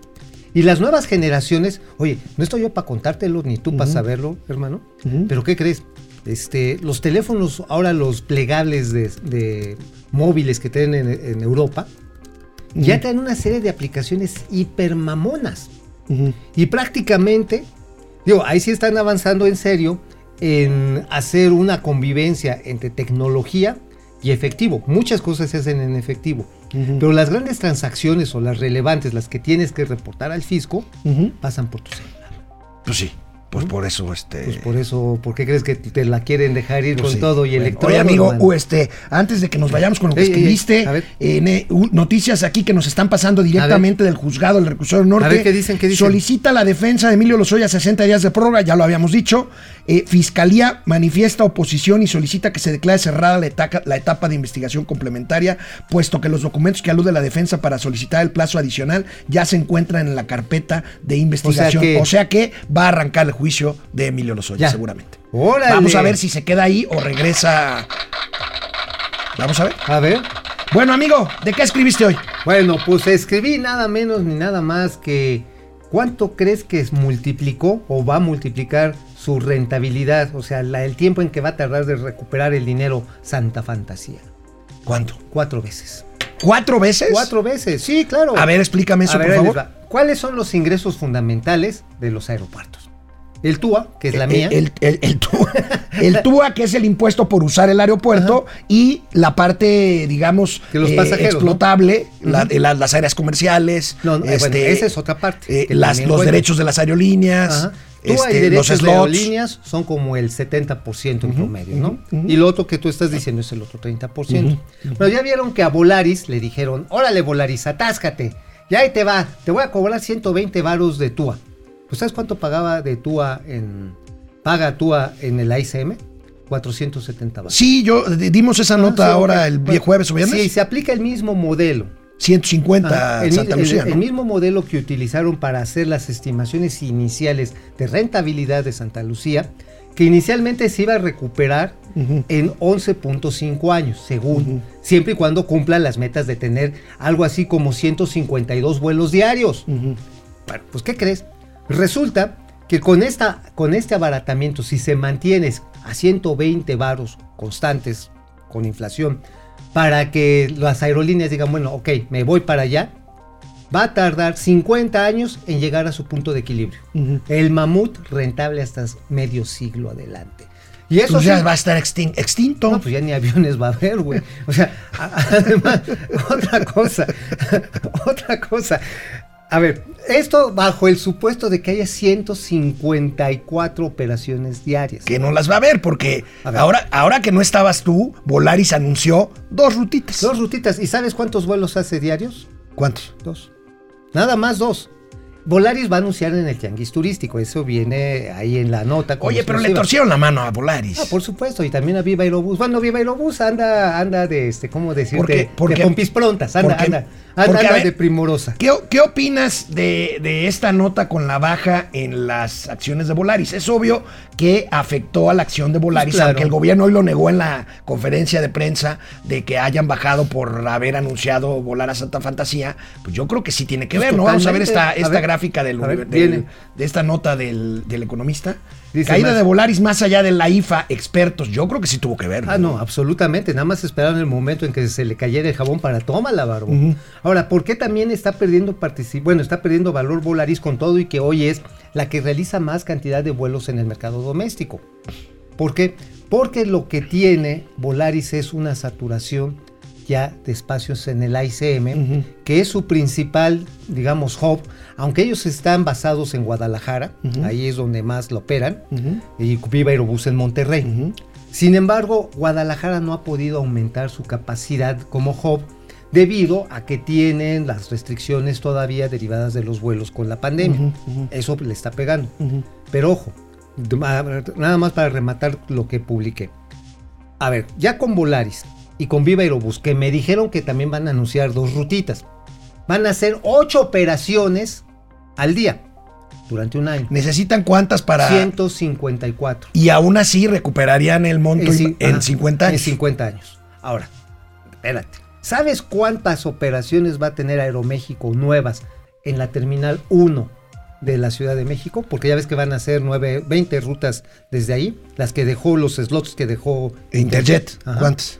Y las nuevas generaciones, oye, no estoy yo para contártelo ni tú para saberlo, hermano, pero ¿qué crees? Este, los teléfonos, ahora los plegables de, de móviles que tienen en, en Europa, ya traen una serie de aplicaciones hipermamonas. Ujú. Y prácticamente, digo, ahí sí están avanzando en serio en hacer una convivencia entre tecnología y efectivo. Muchas cosas se hacen en efectivo. Pero las grandes transacciones o las relevantes, las que tienes que reportar al fisco, pasan por tu celular. Pues sí, pues por eso este. Pues por eso, ¿por qué crees que te la quieren dejar ir Pues con sí. todo y Bueno, electrónico? Oye, amigo, u- este, antes de que nos vayamos con lo que Ey, ey, ey, escribiste, en, eh, noticias aquí que nos están pasando directamente del juzgado del recursorio norte. A ver, ¿qué dicen? ¿Qué dicen? Solicita la defensa de Emilio Lozoya 60 días de prórroga, ya lo habíamos dicho. Eh, Fiscalía manifiesta oposición y solicita que se declare cerrada la etapa, la etapa de investigación complementaria, puesto que los documentos que alude la defensa para solicitar el plazo adicional ya se encuentran en la carpeta de investigación. que- o sea que va a arrancar el juicio de Emilio Lozoya, Ya. seguramente. ¡Órale! Vamos a ver si se queda ahí o regresa. Vamos a ver. A ver. Bueno, amigo, ¿de qué escribiste hoy? Bueno, pues escribí nada menos ni nada más que cuánto crees que multiplicó o va a multiplicar su rentabilidad, o sea, la- el tiempo en que va a tardar de recuperar el dinero Santa Fantasía. ¿Cuánto? Cuatro veces. ¿Cuatro veces? Cuatro veces, sí, claro. A ver, explícame eso, A por favor. ¿Cuáles son los ingresos fundamentales de los aeropuertos? El TUA, que es la mía. El, el, el TUA, el TUA, que es el impuesto por usar el aeropuerto, y la parte, digamos, Que los eh, explotable, la- Ujú. de la- las áreas comerciales, No, no, eh, bueno, esa es otra parte, eh, las- los derechos de las aerolíneas, Ajá. TUA este, y los derechos de slots. aerolíneas son como el 70% en promedio, ¿no? Y lo otro que tú estás diciendo es el otro 30%. Pero ya vieron que a Volaris le dijeron, órale Volaris, atáscate. Ya ahí te va, te voy a cobrar 120 varos de TUA. ¿Pues sabes cuánto pagaba de TUA en... paga TUA en el ICM? 470 varos. Sí, yo dimos esa nota Ah, sí, ahora el Bueno, jueves o viernes. Sí, se aplica el mismo modelo. 150 Ajá, el, Santa Lucía, el ¿no? mismo modelo que utilizaron para hacer las estimaciones iniciales de rentabilidad de Santa Lucía, que inicialmente se iba a recuperar en 11.5 años, según, siempre y cuando cumplan las metas de tener algo así como 152 vuelos diarios. Bueno, pues ¿qué crees? Resulta que con, esta, con este abaratamiento, si se mantienes a 120 varos constantes con inflación, para que las aerolíneas digan, bueno, ok, me voy para allá, va a tardar 50 años en llegar a su punto de equilibrio. El mamut rentable hasta medio siglo adelante. Y eso Pues ya sí- va a estar extin- extinto. no, pues ya ni aviones va a haber, güey. O sea, además, otra cosa, otra cosa. A ver, esto bajo el supuesto de que haya 154 operaciones diarias. que no las va a ver, porque A ver. ahora, ahora que no estabas tú, Volaris anunció dos rutitas. Dos rutitas. ¿Y sabes cuántos vuelos hace diarios? ¿Cuántos? Dos. Nada más dos. Volaris va a anunciar en el tianguis turístico. Eso viene ahí en la nota. Oye, pero le torcieron la mano a Volaris. Ah, por supuesto, y también a Viva Aerobús. Bueno, Viva Aerobús anda, anda de este, ¿cómo decirte? Porque- de pompis prontas, anda, porque- anda, anda, porque, anda ver, de primorosa. ¿Qué, qué opinas de, de esta nota con la baja en las acciones de Volaris? Es obvio que afectó a la acción de Volaris, Pues claro. aunque el gobierno hoy lo negó en la conferencia de prensa de que hayan bajado por haber anunciado volar a Santa Fantasía. Pues yo creo que sí tiene que Pues ver, ¿no? Vamos a ver esta, A esta ver, gráfica del, a ver, del- viene. de esta nota del, del economista. Dice Caída más. de Volaris más allá de la IFA, expertos. Yo creo que sí tuvo que ver. Ah, no, absolutamente. Nada más esperaron el momento en que se le cayera el jabón para toma la barba. Ahora, ¿por qué también está perdiendo bueno, está perdiendo valor Volaris con todo y que hoy es la que realiza más cantidad de vuelos en el mercado doméstico? ¿Por qué? Porque lo que tiene Volaris es una saturación ya de espacios en el ICM, que es su principal, digamos, hub, aunque ellos están basados en Guadalajara, ahí es donde más lo operan, y Viva Aerobús en Monterrey. Sin embargo, Guadalajara no ha podido aumentar su capacidad como hub debido a que tienen las restricciones todavía derivadas de los vuelos con la pandemia. Eso le está pegando. Pero ojo, nada más para rematar lo que publiqué. A ver, ya con Volaris y con Viva Aerobús, que me dijeron que también van a anunciar dos rutitas. Van a hacer ocho operaciones al día durante un año. ¿Necesitan cuántas para...? 154. Y aún así recuperarían el monto En cin- en ajá, 50 años. En 50 años. Ahora, espérate. ¿Sabes cuántas operaciones va a tener Aeroméxico nuevas en la Terminal 1 de la Ciudad de México? Porque ya ves que van a hacer 9, 20 rutas desde ahí. Las que dejó, los slots que dejó Interjet. Ajá. ¿Cuántas?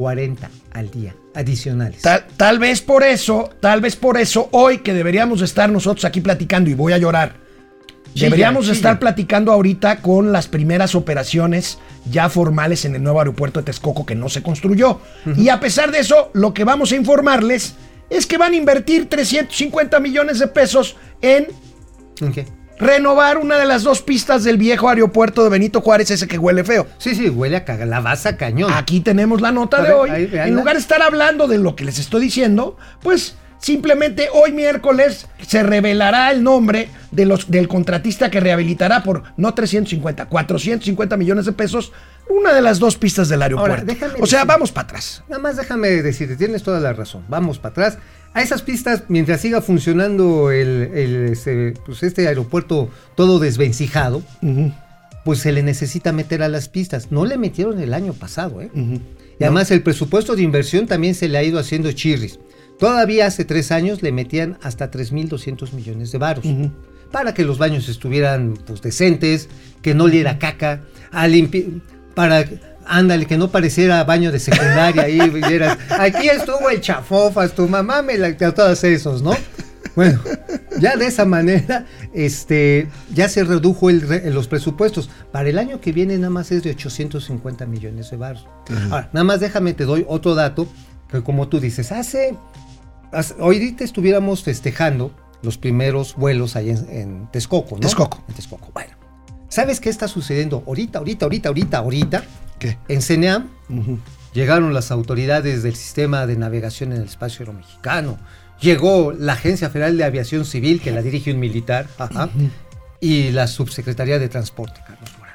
40 al día, adicionales. Tal, tal vez por eso, tal vez por eso, hoy que deberíamos estar nosotros aquí platicando y voy a llorar, Chilla, deberíamos chilla. estar platicando ahorita con las primeras operaciones ya formales en el nuevo aeropuerto de Texcoco que no se construyó. Y a pesar de eso, lo que vamos a informarles es que van a invertir 350 millones de pesos en ¿En qué? Renovar una de las dos pistas del viejo aeropuerto de Benito Juárez, ese que huele feo. Sí, sí, huele a calabaza cañón. Aquí tenemos la nota de hoy. ahí, en lugar de estar hablando de lo que les estoy diciendo, pues simplemente hoy miércoles se revelará el nombre de los, del contratista que rehabilitará por no 350, 450 millones de pesos una de las dos pistas del aeropuerto. déjame o sea, decir- vamos para atrás. Nada más déjame decirte, tienes toda la razón. Vamos para atrás. A esas pistas, mientras siga funcionando el, el, este, pues este aeropuerto todo desvencijado, pues se le necesita meter a las pistas. No le metieron el año pasado, ¿eh? Y además el presupuesto de inversión también se le ha ido haciendo chirris. Todavía hace tres años le metían hasta 3.200 millones de varos. Para que los baños estuvieran pues, decentes, que no oliera caca, a limpi- para, ándale, que no pareciera baño de secundaria ahí, vieras, aquí estuvo el chafofas, tu mamá me la, a todos esos, ¿no? Bueno, ya de esa manera, este, ya se redujo el los presupuestos. Para el año que viene nada más es de 850 millones de baros. Ahora, nada más déjame, te doy otro dato, que como tú dices, hace, hace ahorita estuviéramos festejando los primeros vuelos ahí en, en Texcoco, ¿no? Texcoco. En Texcoco, bueno. ¿Sabes qué está sucediendo ahorita, ahorita, ahorita, ahorita, ahorita? ¿Qué? En CNEAM llegaron las autoridades del sistema de navegación en el espacio aéreo mexicano. Llegó la Agencia Federal de Aviación Civil, que la dirige un militar, ajá, y la Subsecretaría de Transporte, Carlos Morán.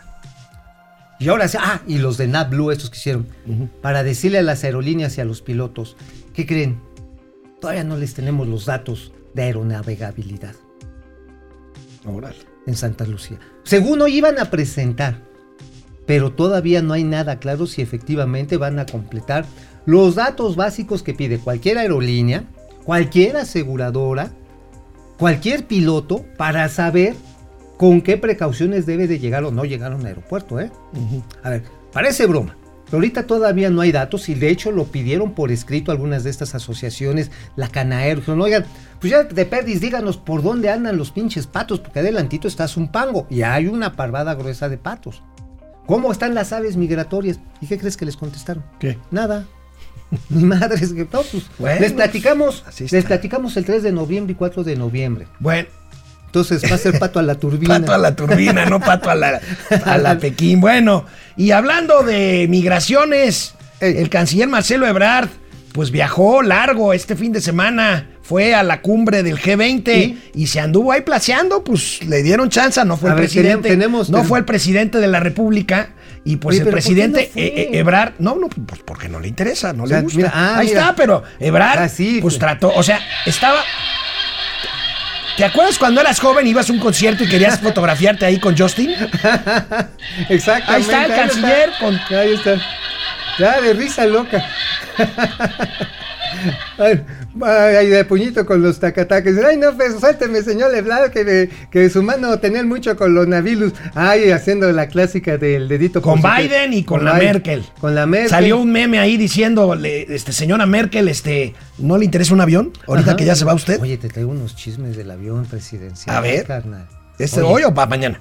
Y ahora sí, ah, y los de NABLU, estos que hicieron, para decirle a las aerolíneas y a los pilotos, ¿qué creen? Todavía no les tenemos los datos de aeronavegabilidad en Santa Lucía. Según hoy iban a presentar, pero todavía no hay nada claro si efectivamente van a completar los datos básicos que pide cualquier aerolínea, cualquier aseguradora, cualquier piloto para saber con qué precauciones debe de llegar o no llegar a un aeropuerto. ¿eh? A ver, parece broma. Pero ahorita todavía no hay datos y de hecho lo pidieron por escrito algunas de estas asociaciones, la Canaer, dijeron, oigan, pues ya de perdis díganos por dónde andan los pinches patos, porque adelantito está Zumpango y hay una parvada gruesa de patos. ¿Cómo están las aves migratorias? ¿Y qué crees que les contestaron? ¿Qué? Nada. Ni madres que no, pues, Bueno, les platicamos, está. les platicamos el 3 de noviembre y 4 de noviembre. Bueno, Entonces va a ser pato a la turbina. Pato a la turbina, no pato a la, a la Pekín. Bueno, y hablando de migraciones, el canciller Marcelo Ebrard, pues viajó largo este fin de semana, fue a la cumbre del G20 y, se anduvo ahí placeando, pues le dieron chance, no fue A el ver, presidente, tenemos- no tenemos- fue el presidente de la República. Y pues Oye, el pero ¿por qué presidente no eh, eh, Ebrard, no, no, pues porque no le interesa, no O sea, le gusta. mira, ah, ahí mira. está, pero Ebrard, Ah, sí, pues pues. trató, o sea, estaba, ¿Te acuerdas cuando eras joven, ibas a un concierto y querías fotografiarte ahí con Justin? Exactamente. Ahí está el canciller con- Ahí está. Ya, de risa loca. Ay, ay, de puñito con los tacataques. Ay, no, pues suélteme, señor Leblanc, que, de- que su mano tenía mucho con los navilus. Ay, haciendo la clásica del dedito. Con Biden y con la Biden. Merkel. Con la Merkel. Salió un meme ahí diciendo, este, señora Merkel, este, ¿no le interesa un avión? Ahorita Ajá. que ya se va usted. Oye, te traigo unos chismes del avión presidencial. A ver. carnal. ¿Este Oye, hoy o para mañana?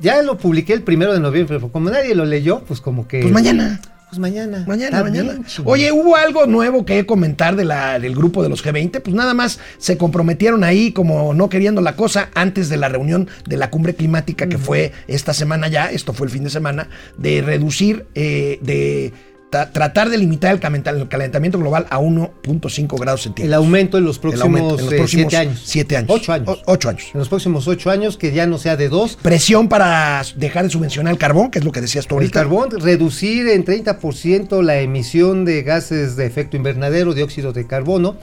Ya lo publiqué el primero de noviembre, pero como nadie lo leyó, pues como que. Pues mañana. Pues mañana. Mañana, mañana. bien. Oye, ¿hubo algo nuevo que comentar de la, del grupo de los G20? Pues nada más se comprometieron ahí como no queriendo la cosa antes de la reunión de la cumbre climática que fue esta semana ya, esto fue el fin de semana, de reducir, eh, de ta- tratar de limitar el calenta- el calentamiento global a 1.5 grados El centígrados. aumento en los El próximos, aumento en los eh, próximos siete años. siete años. Ocho años. O- ocho años. En los próximos ocho años, que ya no sea de dos. Presión para dejar de subvencionar el carbón, que es lo que decías tú El ahorita. carbón, reducir en 30% la emisión de gases de efecto invernadero, dióxido de carbono,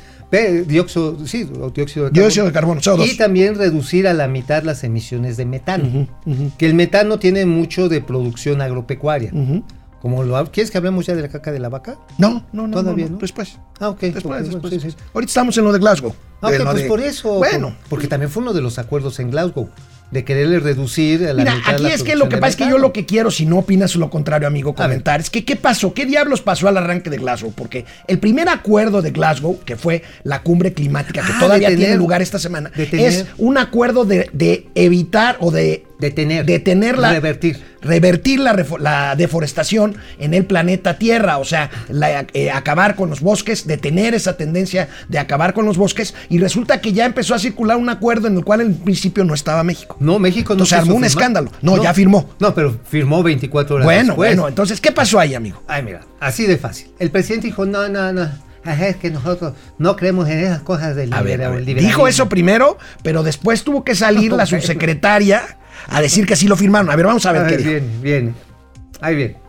dióxido, sí, dióxido de carbono. Dióxido de carbono, CO2. Y también reducir a la mitad las emisiones de metano. Que el metano tiene mucho de producción agropecuaria. Ujú. Como lo, ha- ¿Quieres que hablemos ya de la caca de la vaca? No, no, no. Todavía no, no. Después. Ah, ok. Después, después. sí, sí. Ahorita estamos en lo de Glasgow. Ah, ok, En lo pues de- por eso. Bueno. por- porque también fue uno de los acuerdos en Glasgow, de quererle reducir a la Mira, mitad aquí la es que lo que pasa es que yo lo que quiero, si no opinas lo contrario, amigo, comentar, es que ¿qué pasó? ¿Qué diablos pasó al arranque de Glasgow? Porque el primer acuerdo de Glasgow, que fue la cumbre climática, que Ah, todavía tener- tiene lugar esta semana, es un acuerdo de, de evitar o de Detener. detener la, Revertir. revertir la, la deforestación en el planeta Tierra, o sea, la- eh, acabar con los bosques, detener esa tendencia de acabar con los bosques, y resulta que ya empezó a circular un acuerdo en el cual en principio no estaba México. No, México no Entonces armó un firmar. escándalo. No, ya firmó. No, pero firmó 24 horas Bueno, después. bueno, entonces, ¿qué pasó ahí, amigo? Ay, mira, así de fácil. El presidente dijo, no, no, no. Ajá, Es que nosotros no creemos en esas cosas del liberalismo". dijo eso primero, pero después tuvo que salir la subsecretaria a decir que sí lo firmaron. A ver, vamos a ver A qué ver, dijo. bien, bien. Ahí bien.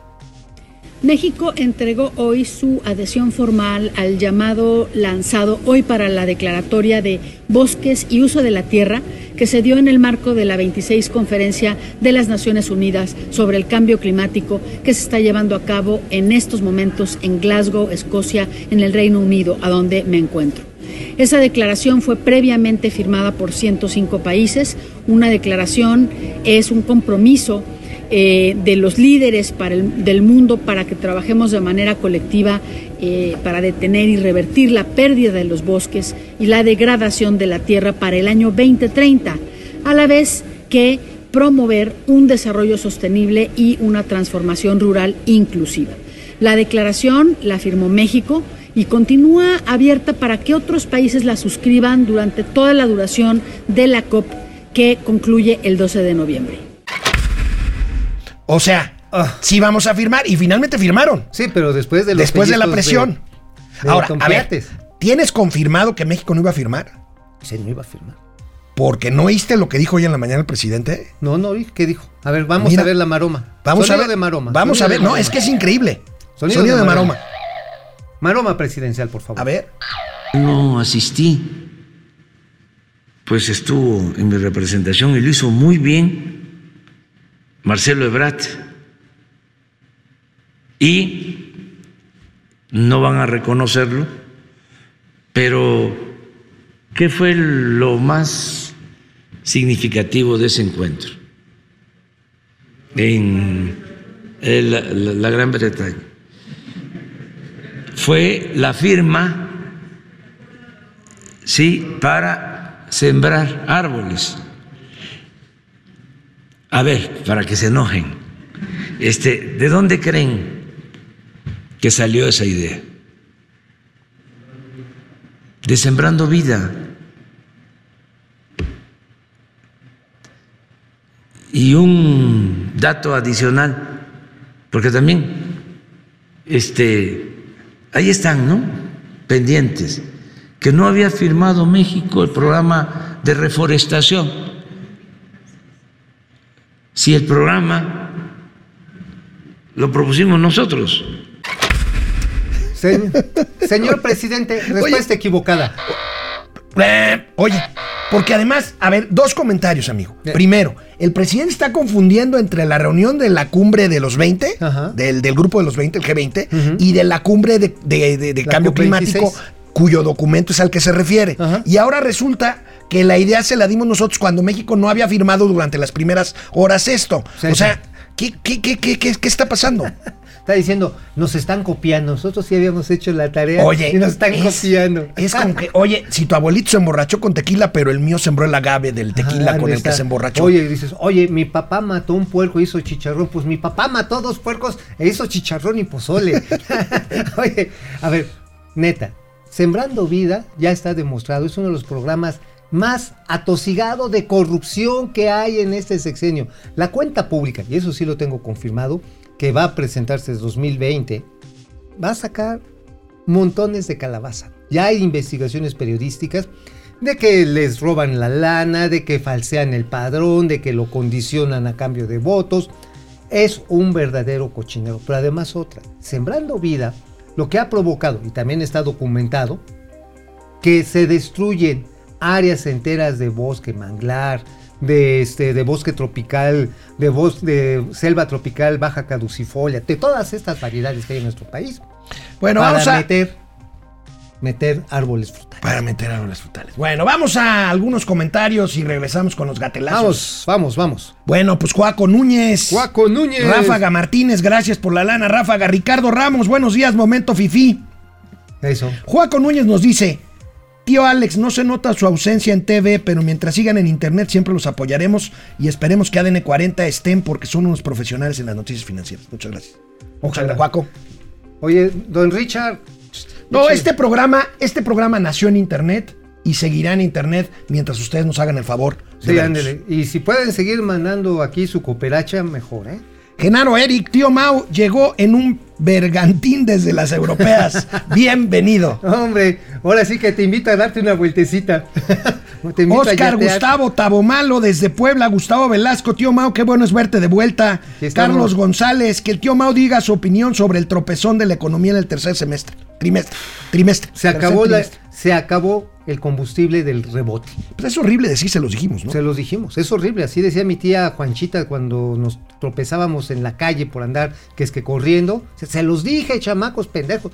México entregó hoy su adhesión formal al llamado lanzado hoy para la declaratoria de bosques y uso de la tierra que se dio en el marco de la 26 conferencia de las Naciones Unidas sobre el cambio climático que se está llevando a cabo en estos momentos en Glasgow, Escocia, en el Reino Unido, a donde me encuentro. Esa declaración fue previamente firmada por 105 países. Una declaración es un compromiso eh, de los líderes del mundo para que trabajemos de manera colectiva eh, para detener y revertir la pérdida de los bosques y la degradación de la tierra para el año 2030, a la vez que promover un desarrollo sostenible y una transformación rural inclusiva. La declaración la firmó México y continúa abierta para que otros países la suscriban durante toda la duración de la COP que concluye el 12 de noviembre. O sea, Ah. sí vamos a firmar y finalmente firmaron. Sí, pero después de los Después de la presión. de Ahora, a ver. ¿tienes confirmado que México no iba a firmar? Se no iba a firmar. Porque no oíste lo que dijo hoy en la mañana el presidente. No, no, oí, ¿qué dijo? A ver, vamos Mira, a ver la maroma. Vamos Sonido a ver. de maroma. Vamos Sonido a ver. No, maroma. es que es increíble. Sonido Sonido, de de maroma. maroma. Maroma presidencial, por favor. A ver. No asistí, pues estuvo en mi representación y lo hizo muy bien Marcelo Ebrat. Y no van a reconocerlo, pero ¿qué fue lo más significativo de ese encuentro en el- la- la Gran Bretaña? Fue la firma sí, para sembrar árboles. A ver, para que se enojen, este, ¿de dónde creen que salió esa idea? De sembrando vida. Y un dato adicional, porque también, este, ahí están, ¿no? Pendientes que no había firmado México el programa de reforestación. Si el programa lo propusimos nosotros. Se- señor presidente, respuesta equivocada. Oye, porque además, a ver, dos comentarios, amigo. Eh. Primero, el presidente está confundiendo entre la reunión de la cumbre de los 20, Ajá. del, del grupo de los 20, el G20, Ujú. y de la cumbre de, de- de- de La cambio COP26. climático, cuyo documento es al que se refiere. Y ahora resulta que la idea se la dimos nosotros cuando México no había firmado durante las primeras horas esto. Sí, o sí. sea, ¿qué, qué, qué, qué, qué- qué está pasando? Está diciendo, nos están copiando. Nosotros sí habíamos hecho la tarea Oye, y nos están es, copiando. es como que, oye, si tu abuelito se emborrachó con tequila, pero el mío sembró el agave del tequila Ah, con el está. que se emborrachó. Oye, dices, oye, mi papá mató un puerco y hizo chicharrón. Pues mi papá mató dos puercos e hizo chicharrón y pozole. oye, a ver, neta, Sembrando Vida ya está demostrado, es uno de los programas más atosigado de corrupción que hay en este sexenio. La cuenta pública, y eso sí lo tengo confirmado, que va a presentarse en 2020, va a sacar montones de calabaza. Ya hay investigaciones periodísticas de que les roban la lana, de que falsean el padrón, de que lo condicionan a cambio de votos. Es un verdadero cochinero. Pero además otra, Sembrando Vida, lo que ha provocado, y también está documentado, que se destruyen áreas enteras de bosque manglar, de, este, de bosque tropical, de, bos- de selva tropical baja caducifolia, de todas estas variedades que hay en nuestro país. Bueno, para vamos a... meter, meter árboles frutales. Para meter árboles frutales. Bueno, vamos a algunos comentarios y regresamos con los gatelazos. Vamos, vamos, vamos. Bueno, pues Juaco Núñez. Juaco Núñez. Ráfaga Martínez, gracias por la lana, Ráfaga. Ricardo Ramos, buenos días, momento fifí. Eso. Juaco Núñez nos dice, tío Alex, no se nota su ausencia en TV, pero mientras sigan en internet siempre los apoyaremos y esperemos que ADN 40 estén porque son unos profesionales en las noticias financieras. Muchas gracias. Ojalá, Juaco. Oye, don Richard. No, este programa, este programa nació en internet y seguirá en internet mientras ustedes nos hagan el favor. de Sí, ándele. Y si pueden seguir mandando aquí su cooperacha, mejor, ¿eh? Genaro Eric, tío Mau, llegó en un bergantín desde las europeas. Bienvenido. Hombre, ahora sí que te invito a darte una vueltecita. Te Oscar. Gustavo Tabomalo desde Puebla, Gustavo Velasco, tío Mau, qué bueno es verte de vuelta. Carlos González, que el tío Mau diga su opinión sobre el tropezón de la economía en el tercer semestre. Trimestre. Trimestre. Se acabó, la- se acabó el combustible del rebote. Pues es horrible decir, se los dijimos, ¿no? Se los dijimos, es horrible. Así decía mi tía Juanchita cuando nos tropezábamos en la calle por andar, que es que corriendo. Se, se los dije, chamacos pendejos.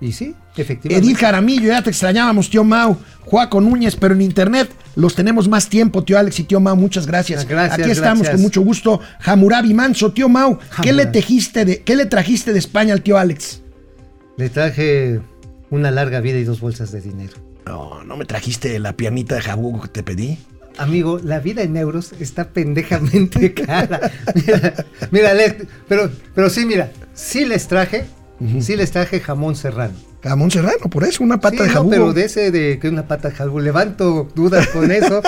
Y, sí, efectivamente. Edith Jaramillo, ya te extrañábamos, tío Mau. Juaco Núñez, pero en internet los tenemos más tiempo, tío Alex y tío Mau. Muchas gracias. Gracias, Aquí estamos gracias. con mucho gusto. Hamurabi Manso, tío Mau. ¿Qué le, tejiste de, ¿Qué le trajiste de España al tío Alex? Le traje una larga vida y dos bolsas de dinero. No, no me trajiste la piernita de jabugo que te pedí. Amigo, la vida en euros está pendejamente cara. Mira, pero, pero sí, mira, sí les traje, sí les traje jamón serrano. Jamón serrano, por eso, una pata Sí, de no, jabugo. pero de ese de que una pata de jabugo, levanto dudas con eso.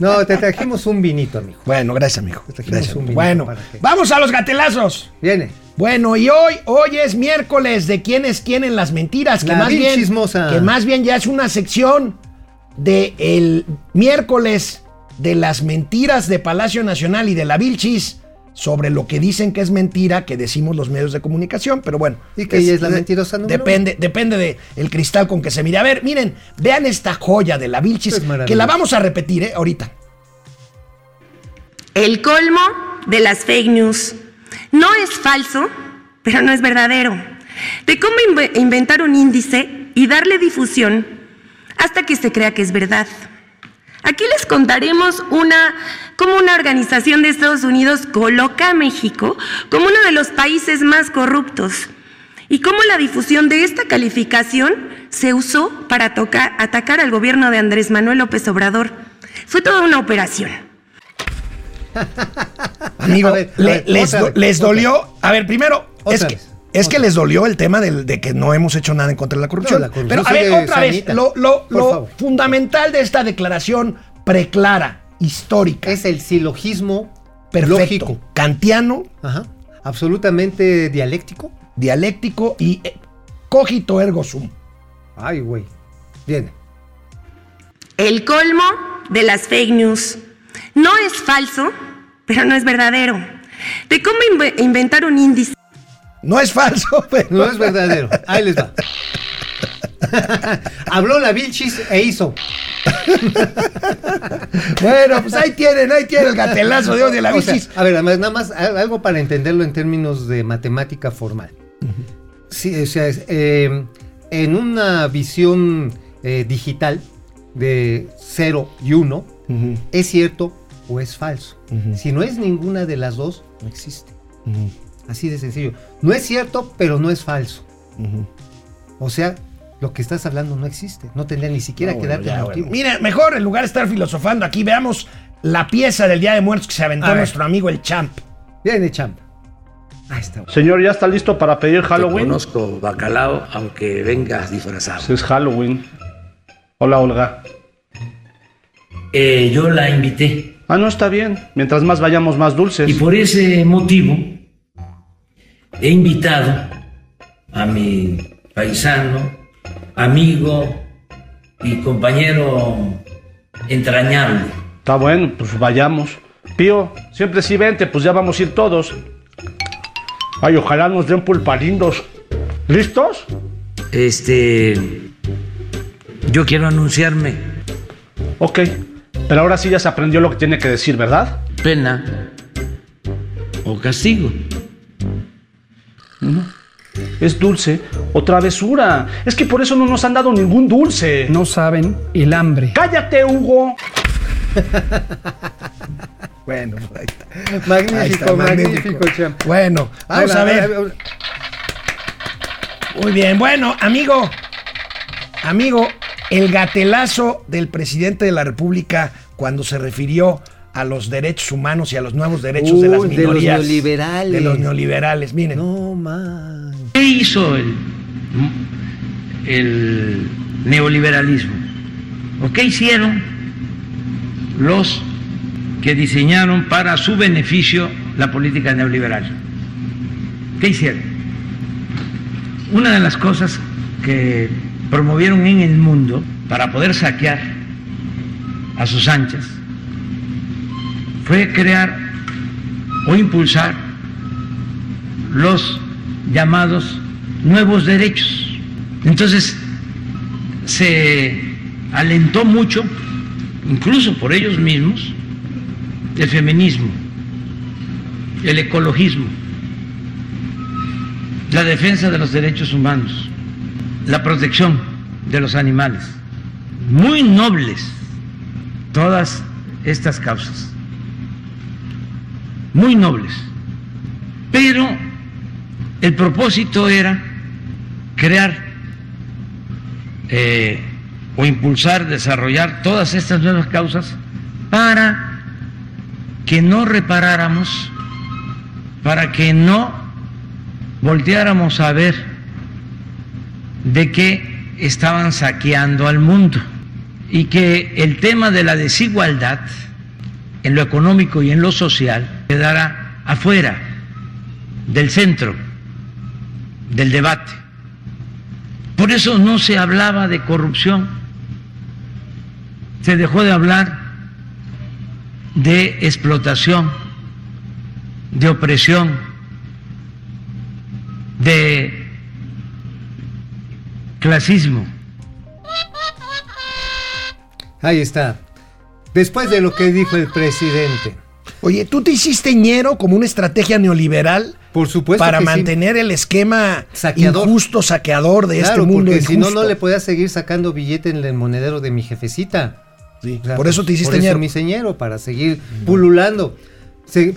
No, te trajimos un vinito, amigo. Bueno, gracias, amigo. Te trajimos Gracias, un vinito Bueno, vamos a los gatelazos. Viene. Bueno, y hoy, hoy es miércoles de quienes tienen las mentiras, que La más bien, chismosa. que más bien ya es una sección de el miércoles de las mentiras de Palacio Nacional y de la Vilchis sobre lo que dicen que es mentira que decimos los medios de comunicación, pero bueno. Y que ella es la mentirosa número Depende, depende de el cristal con que se mire. A ver, miren, vean esta joya de la Vilchis, Es que la vamos a repetir, ¿eh? Ahorita. El colmo de las fake news. No es falso, pero no es verdadero. De cómo inve- inventar un índice y darle difusión hasta que se crea que es verdad. Aquí les contaremos una, cómo una organización de Estados Unidos coloca a México como uno de los países más corruptos y cómo la difusión de esta calificación se usó para atacar al gobierno de Andrés Manuel López Obrador. Fue toda una operación. Amigo, A ver, a le- ver, les, otra do- vez, les otra dolió. A ver, primero, Otra es que, vez, es que les dolió el tema de que no hemos hecho nada en contra de la corrupción. No, la corrupción Pero a ver, otra vez, lo, fundamental de esta declaración preclara, histórica, Es el silogismo perfecto, lógico. kantiano, Ajá. Absolutamente dialéctico. dialéctico y eh, cogito ergo sum. Ay, güey. Viene. El colmo de las fake news. No es falso, pero no es verdadero. De cómo inve- inventar un índice No es falso, pero No es verdadero. Ahí les va. Habló la Vilchis e hizo. bueno, pues ahí tienen, ahí tienen el gatelazo de hoy de la O sea, bicis. a ver, nada más algo para entenderlo en términos de matemática formal. Sí, o sea, es, eh, en una visión eh, digital de 0 y 1, ¿es cierto o es falso? Si no es ninguna de las dos, no existe. Así de sencillo. No es cierto, pero no es falso. O sea, lo que estás hablando no existe. No tendría ni siquiera No, que bueno, darte ya, un bueno. motivo. Mira, mejor en lugar de estar filosofando aquí, veamos la pieza del Día de Muertos que se aventó nuestro amigo el Champ. Viene, champ. Ahí está. Señor, ¿ya está listo para pedir Te Halloween? conozco, bacalao, aunque vengas disfrazado. Sí, es Halloween. Hola, Olga. Eh, yo la invité Ah, no, está bien. Mientras más vayamos, más dulces. y por ese motivo he invitado a mi paisano, amigo y compañero entrañable. Está bueno, pues vayamos. Pío, siempre sí vente, pues ya vamos a ir todos. Ay, ojalá nos den pulparindos. ¿Listos? Este, yo quiero anunciarme. Ok. Pero ahora sí ya se aprendió lo que tiene que decir, ¿verdad? Pena o castigo. Es dulce o travesura. Es que por eso no nos han dado ningún dulce. No saben el hambre. ¡Cállate, Hugo! Bueno, ahí está. Magnífico, Ahí está, magnífico. Bueno, vamos a ver. Muy bien, bueno, amigo, amigo, el gatelazo del presidente de la República cuando se refirió a los derechos humanos y a los nuevos derechos de las Uy, de los minorías. neoliberales. De los neoliberales, miren. No, man. ¿Qué hizo el, el neoliberalismo? ¿O qué hicieron los que diseñaron para su beneficio la política neoliberal? ¿Qué hicieron? Una de las cosas que promovieron en el mundo para poder saquear a sus anchas fue crear o impulsar los llamados nuevos derechos. Entonces, se alentó mucho, incluso por ellos mismos, el feminismo, el ecologismo, la defensa de los derechos humanos, la protección de los animales. Muy nobles todas estas causas, muy nobles. Pero el propósito era crear eh, o impulsar, desarrollar todas estas nuevas causas para que no reparáramos, para que no volteáramos a ver de que estaban saqueando al mundo y que el tema de la desigualdad en lo económico y en lo social quedara afuera del centro del debate. Por eso no se hablaba de corrupción, se dejó de hablar de explotación, de opresión, de clasismo. Ahí está. Después de lo que dijo el presidente. Oye, ¿tú te hiciste ñero como una estrategia neoliberal? Por supuesto para que sí. mantener el esquema Saqueador. injusto, saqueador de Claro, este mundo porque si no, no le podía seguir sacando billete en el monedero de mi jefecita. Sí, O sea, por eso te hiciste por eso ñero. mi señero, para seguir pululando. Se-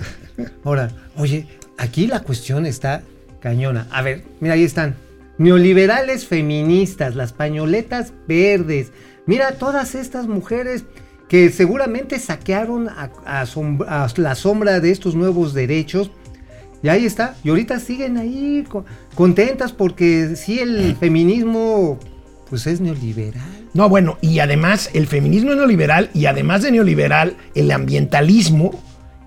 Ahora, oye, aquí la cuestión está cañona. A ver, mira, ahí están. Neoliberales feministas, las pañoletas verdes. Mira, todas estas mujeres que seguramente saquearon la sombra de estos nuevos derechos. Y ahí está. Y ahorita siguen ahí co- contentas porque sí el feminismo pues es neoliberal. No, bueno, y además el feminismo es neoliberal y además de neoliberal, el ambientalismo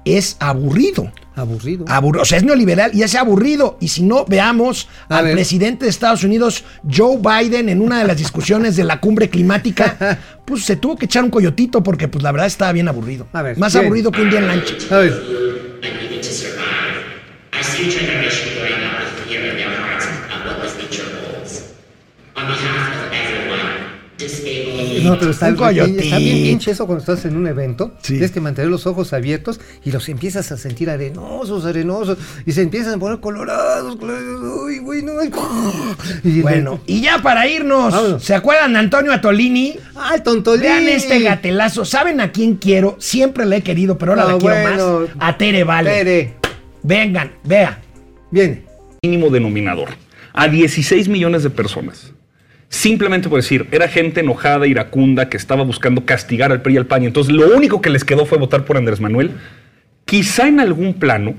es aburrido. Aburrido. Abur- o sea, es neoliberal y es aburrido. Y si no, veamos A al ver. presidente de Estados Unidos, Joe Biden, en una de las discusiones de la cumbre climática, pues se tuvo que echar un coyotito porque, pues la verdad, estaba bien aburrido. A ver, Más bien. aburrido que un día en lancha. A ver. No, pero está, Un está bien pinche eso cuando estás en un evento. Sí. Tienes que mantener los ojos abiertos y los empiezas a sentir arenosos, arenosos. Y se empiezan a poner colorados, colorados. Uy, güey, no. Y Bueno, y ya para irnos, Vámonos. ¿se acuerdan de Antonio Atolini? ¡Ah, el tontolín! Vean este gatelazo. ¿Saben a quién quiero? Siempre la he querido, pero ahora No, la quiero bueno. más. A Tere Vale. Tere. Vengan, vea. Bien. mínimo denominador a 16 millones de personas. Simplemente por decir, era gente enojada, iracunda, que estaba buscando castigar al PRI y al PAN. y Entonces, lo único que les quedó fue votar por Andrés Manuel. Quizá en algún plano,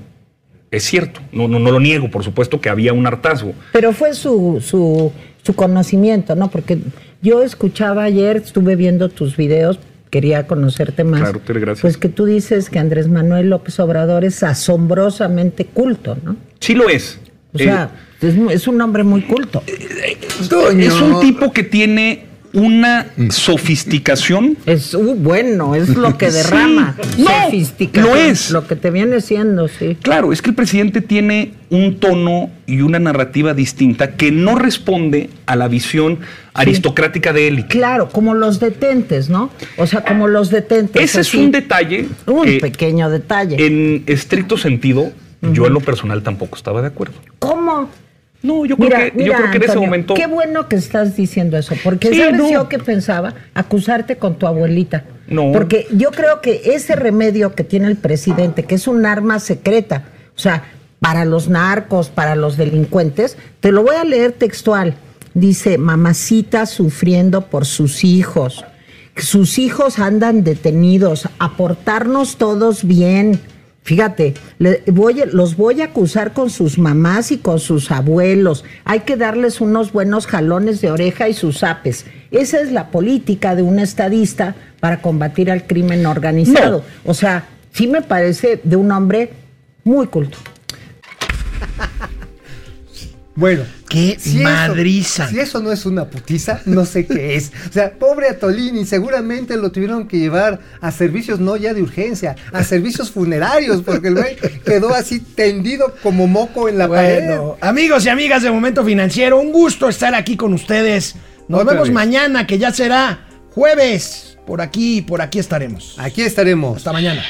es cierto, no, no, no lo niego, por supuesto que había un hartazgo. Pero fue su, su, su conocimiento, ¿no? Porque yo escuchaba ayer, estuve viendo tus videos, quería conocerte más. Claro, gracias. Pues que tú dices que Andrés Manuel López Obrador es asombrosamente culto, ¿no? Sí lo es. O sea, Eh, Es, mu- es un hombre muy culto. Es un tipo que tiene una sofisticación. Es uh, bueno, es lo que derrama. Sí. No, Sofisticación, lo es. Lo que te viene siendo, sí. Claro, es que el presidente tiene un tono y una narrativa distinta que no responde a la visión aristocrática de él. Claro, como los detentes, ¿no? O sea, como los detentes. Ese es así. un detalle Un que, pequeño detalle. en estricto sentido, yo en lo personal tampoco estaba de acuerdo. ¿Cómo? No, yo creo que, yo creo que en ese momento. Qué bueno que estás diciendo eso, porque Sí, ¿sabes no. yo qué pensaba? Acusarte con tu abuelita. No. Porque yo creo que ese remedio que tiene el presidente, que es un arma secreta, o sea, para los narcos, para los delincuentes, te lo voy a leer textual. Dice, mamacita sufriendo por sus hijos. Sus hijos andan detenidos, aportarnos todos bien. Fíjate, le- voy, los voy a acusar con sus mamás y con sus abuelos. Hay que darles unos buenos jalones de oreja y sus apes. Esa es la política de un estadista para combatir al crimen organizado. O sea, sí me parece de un hombre muy culto. Bueno, Qué madriza. Eso, si eso no es una putiza, no sé qué es. O sea, pobre Atolini, seguramente lo tuvieron que llevar a servicios no ya de urgencia, a servicios funerarios, porque el güey quedó así tendido como moco en la pared. Bueno, amigos y amigas de Momento Financiero, un gusto estar aquí con ustedes. Nos Otra vemos vez. mañana, que ya será jueves. Por aquí, por aquí estaremos. Aquí estaremos. Hasta mañana.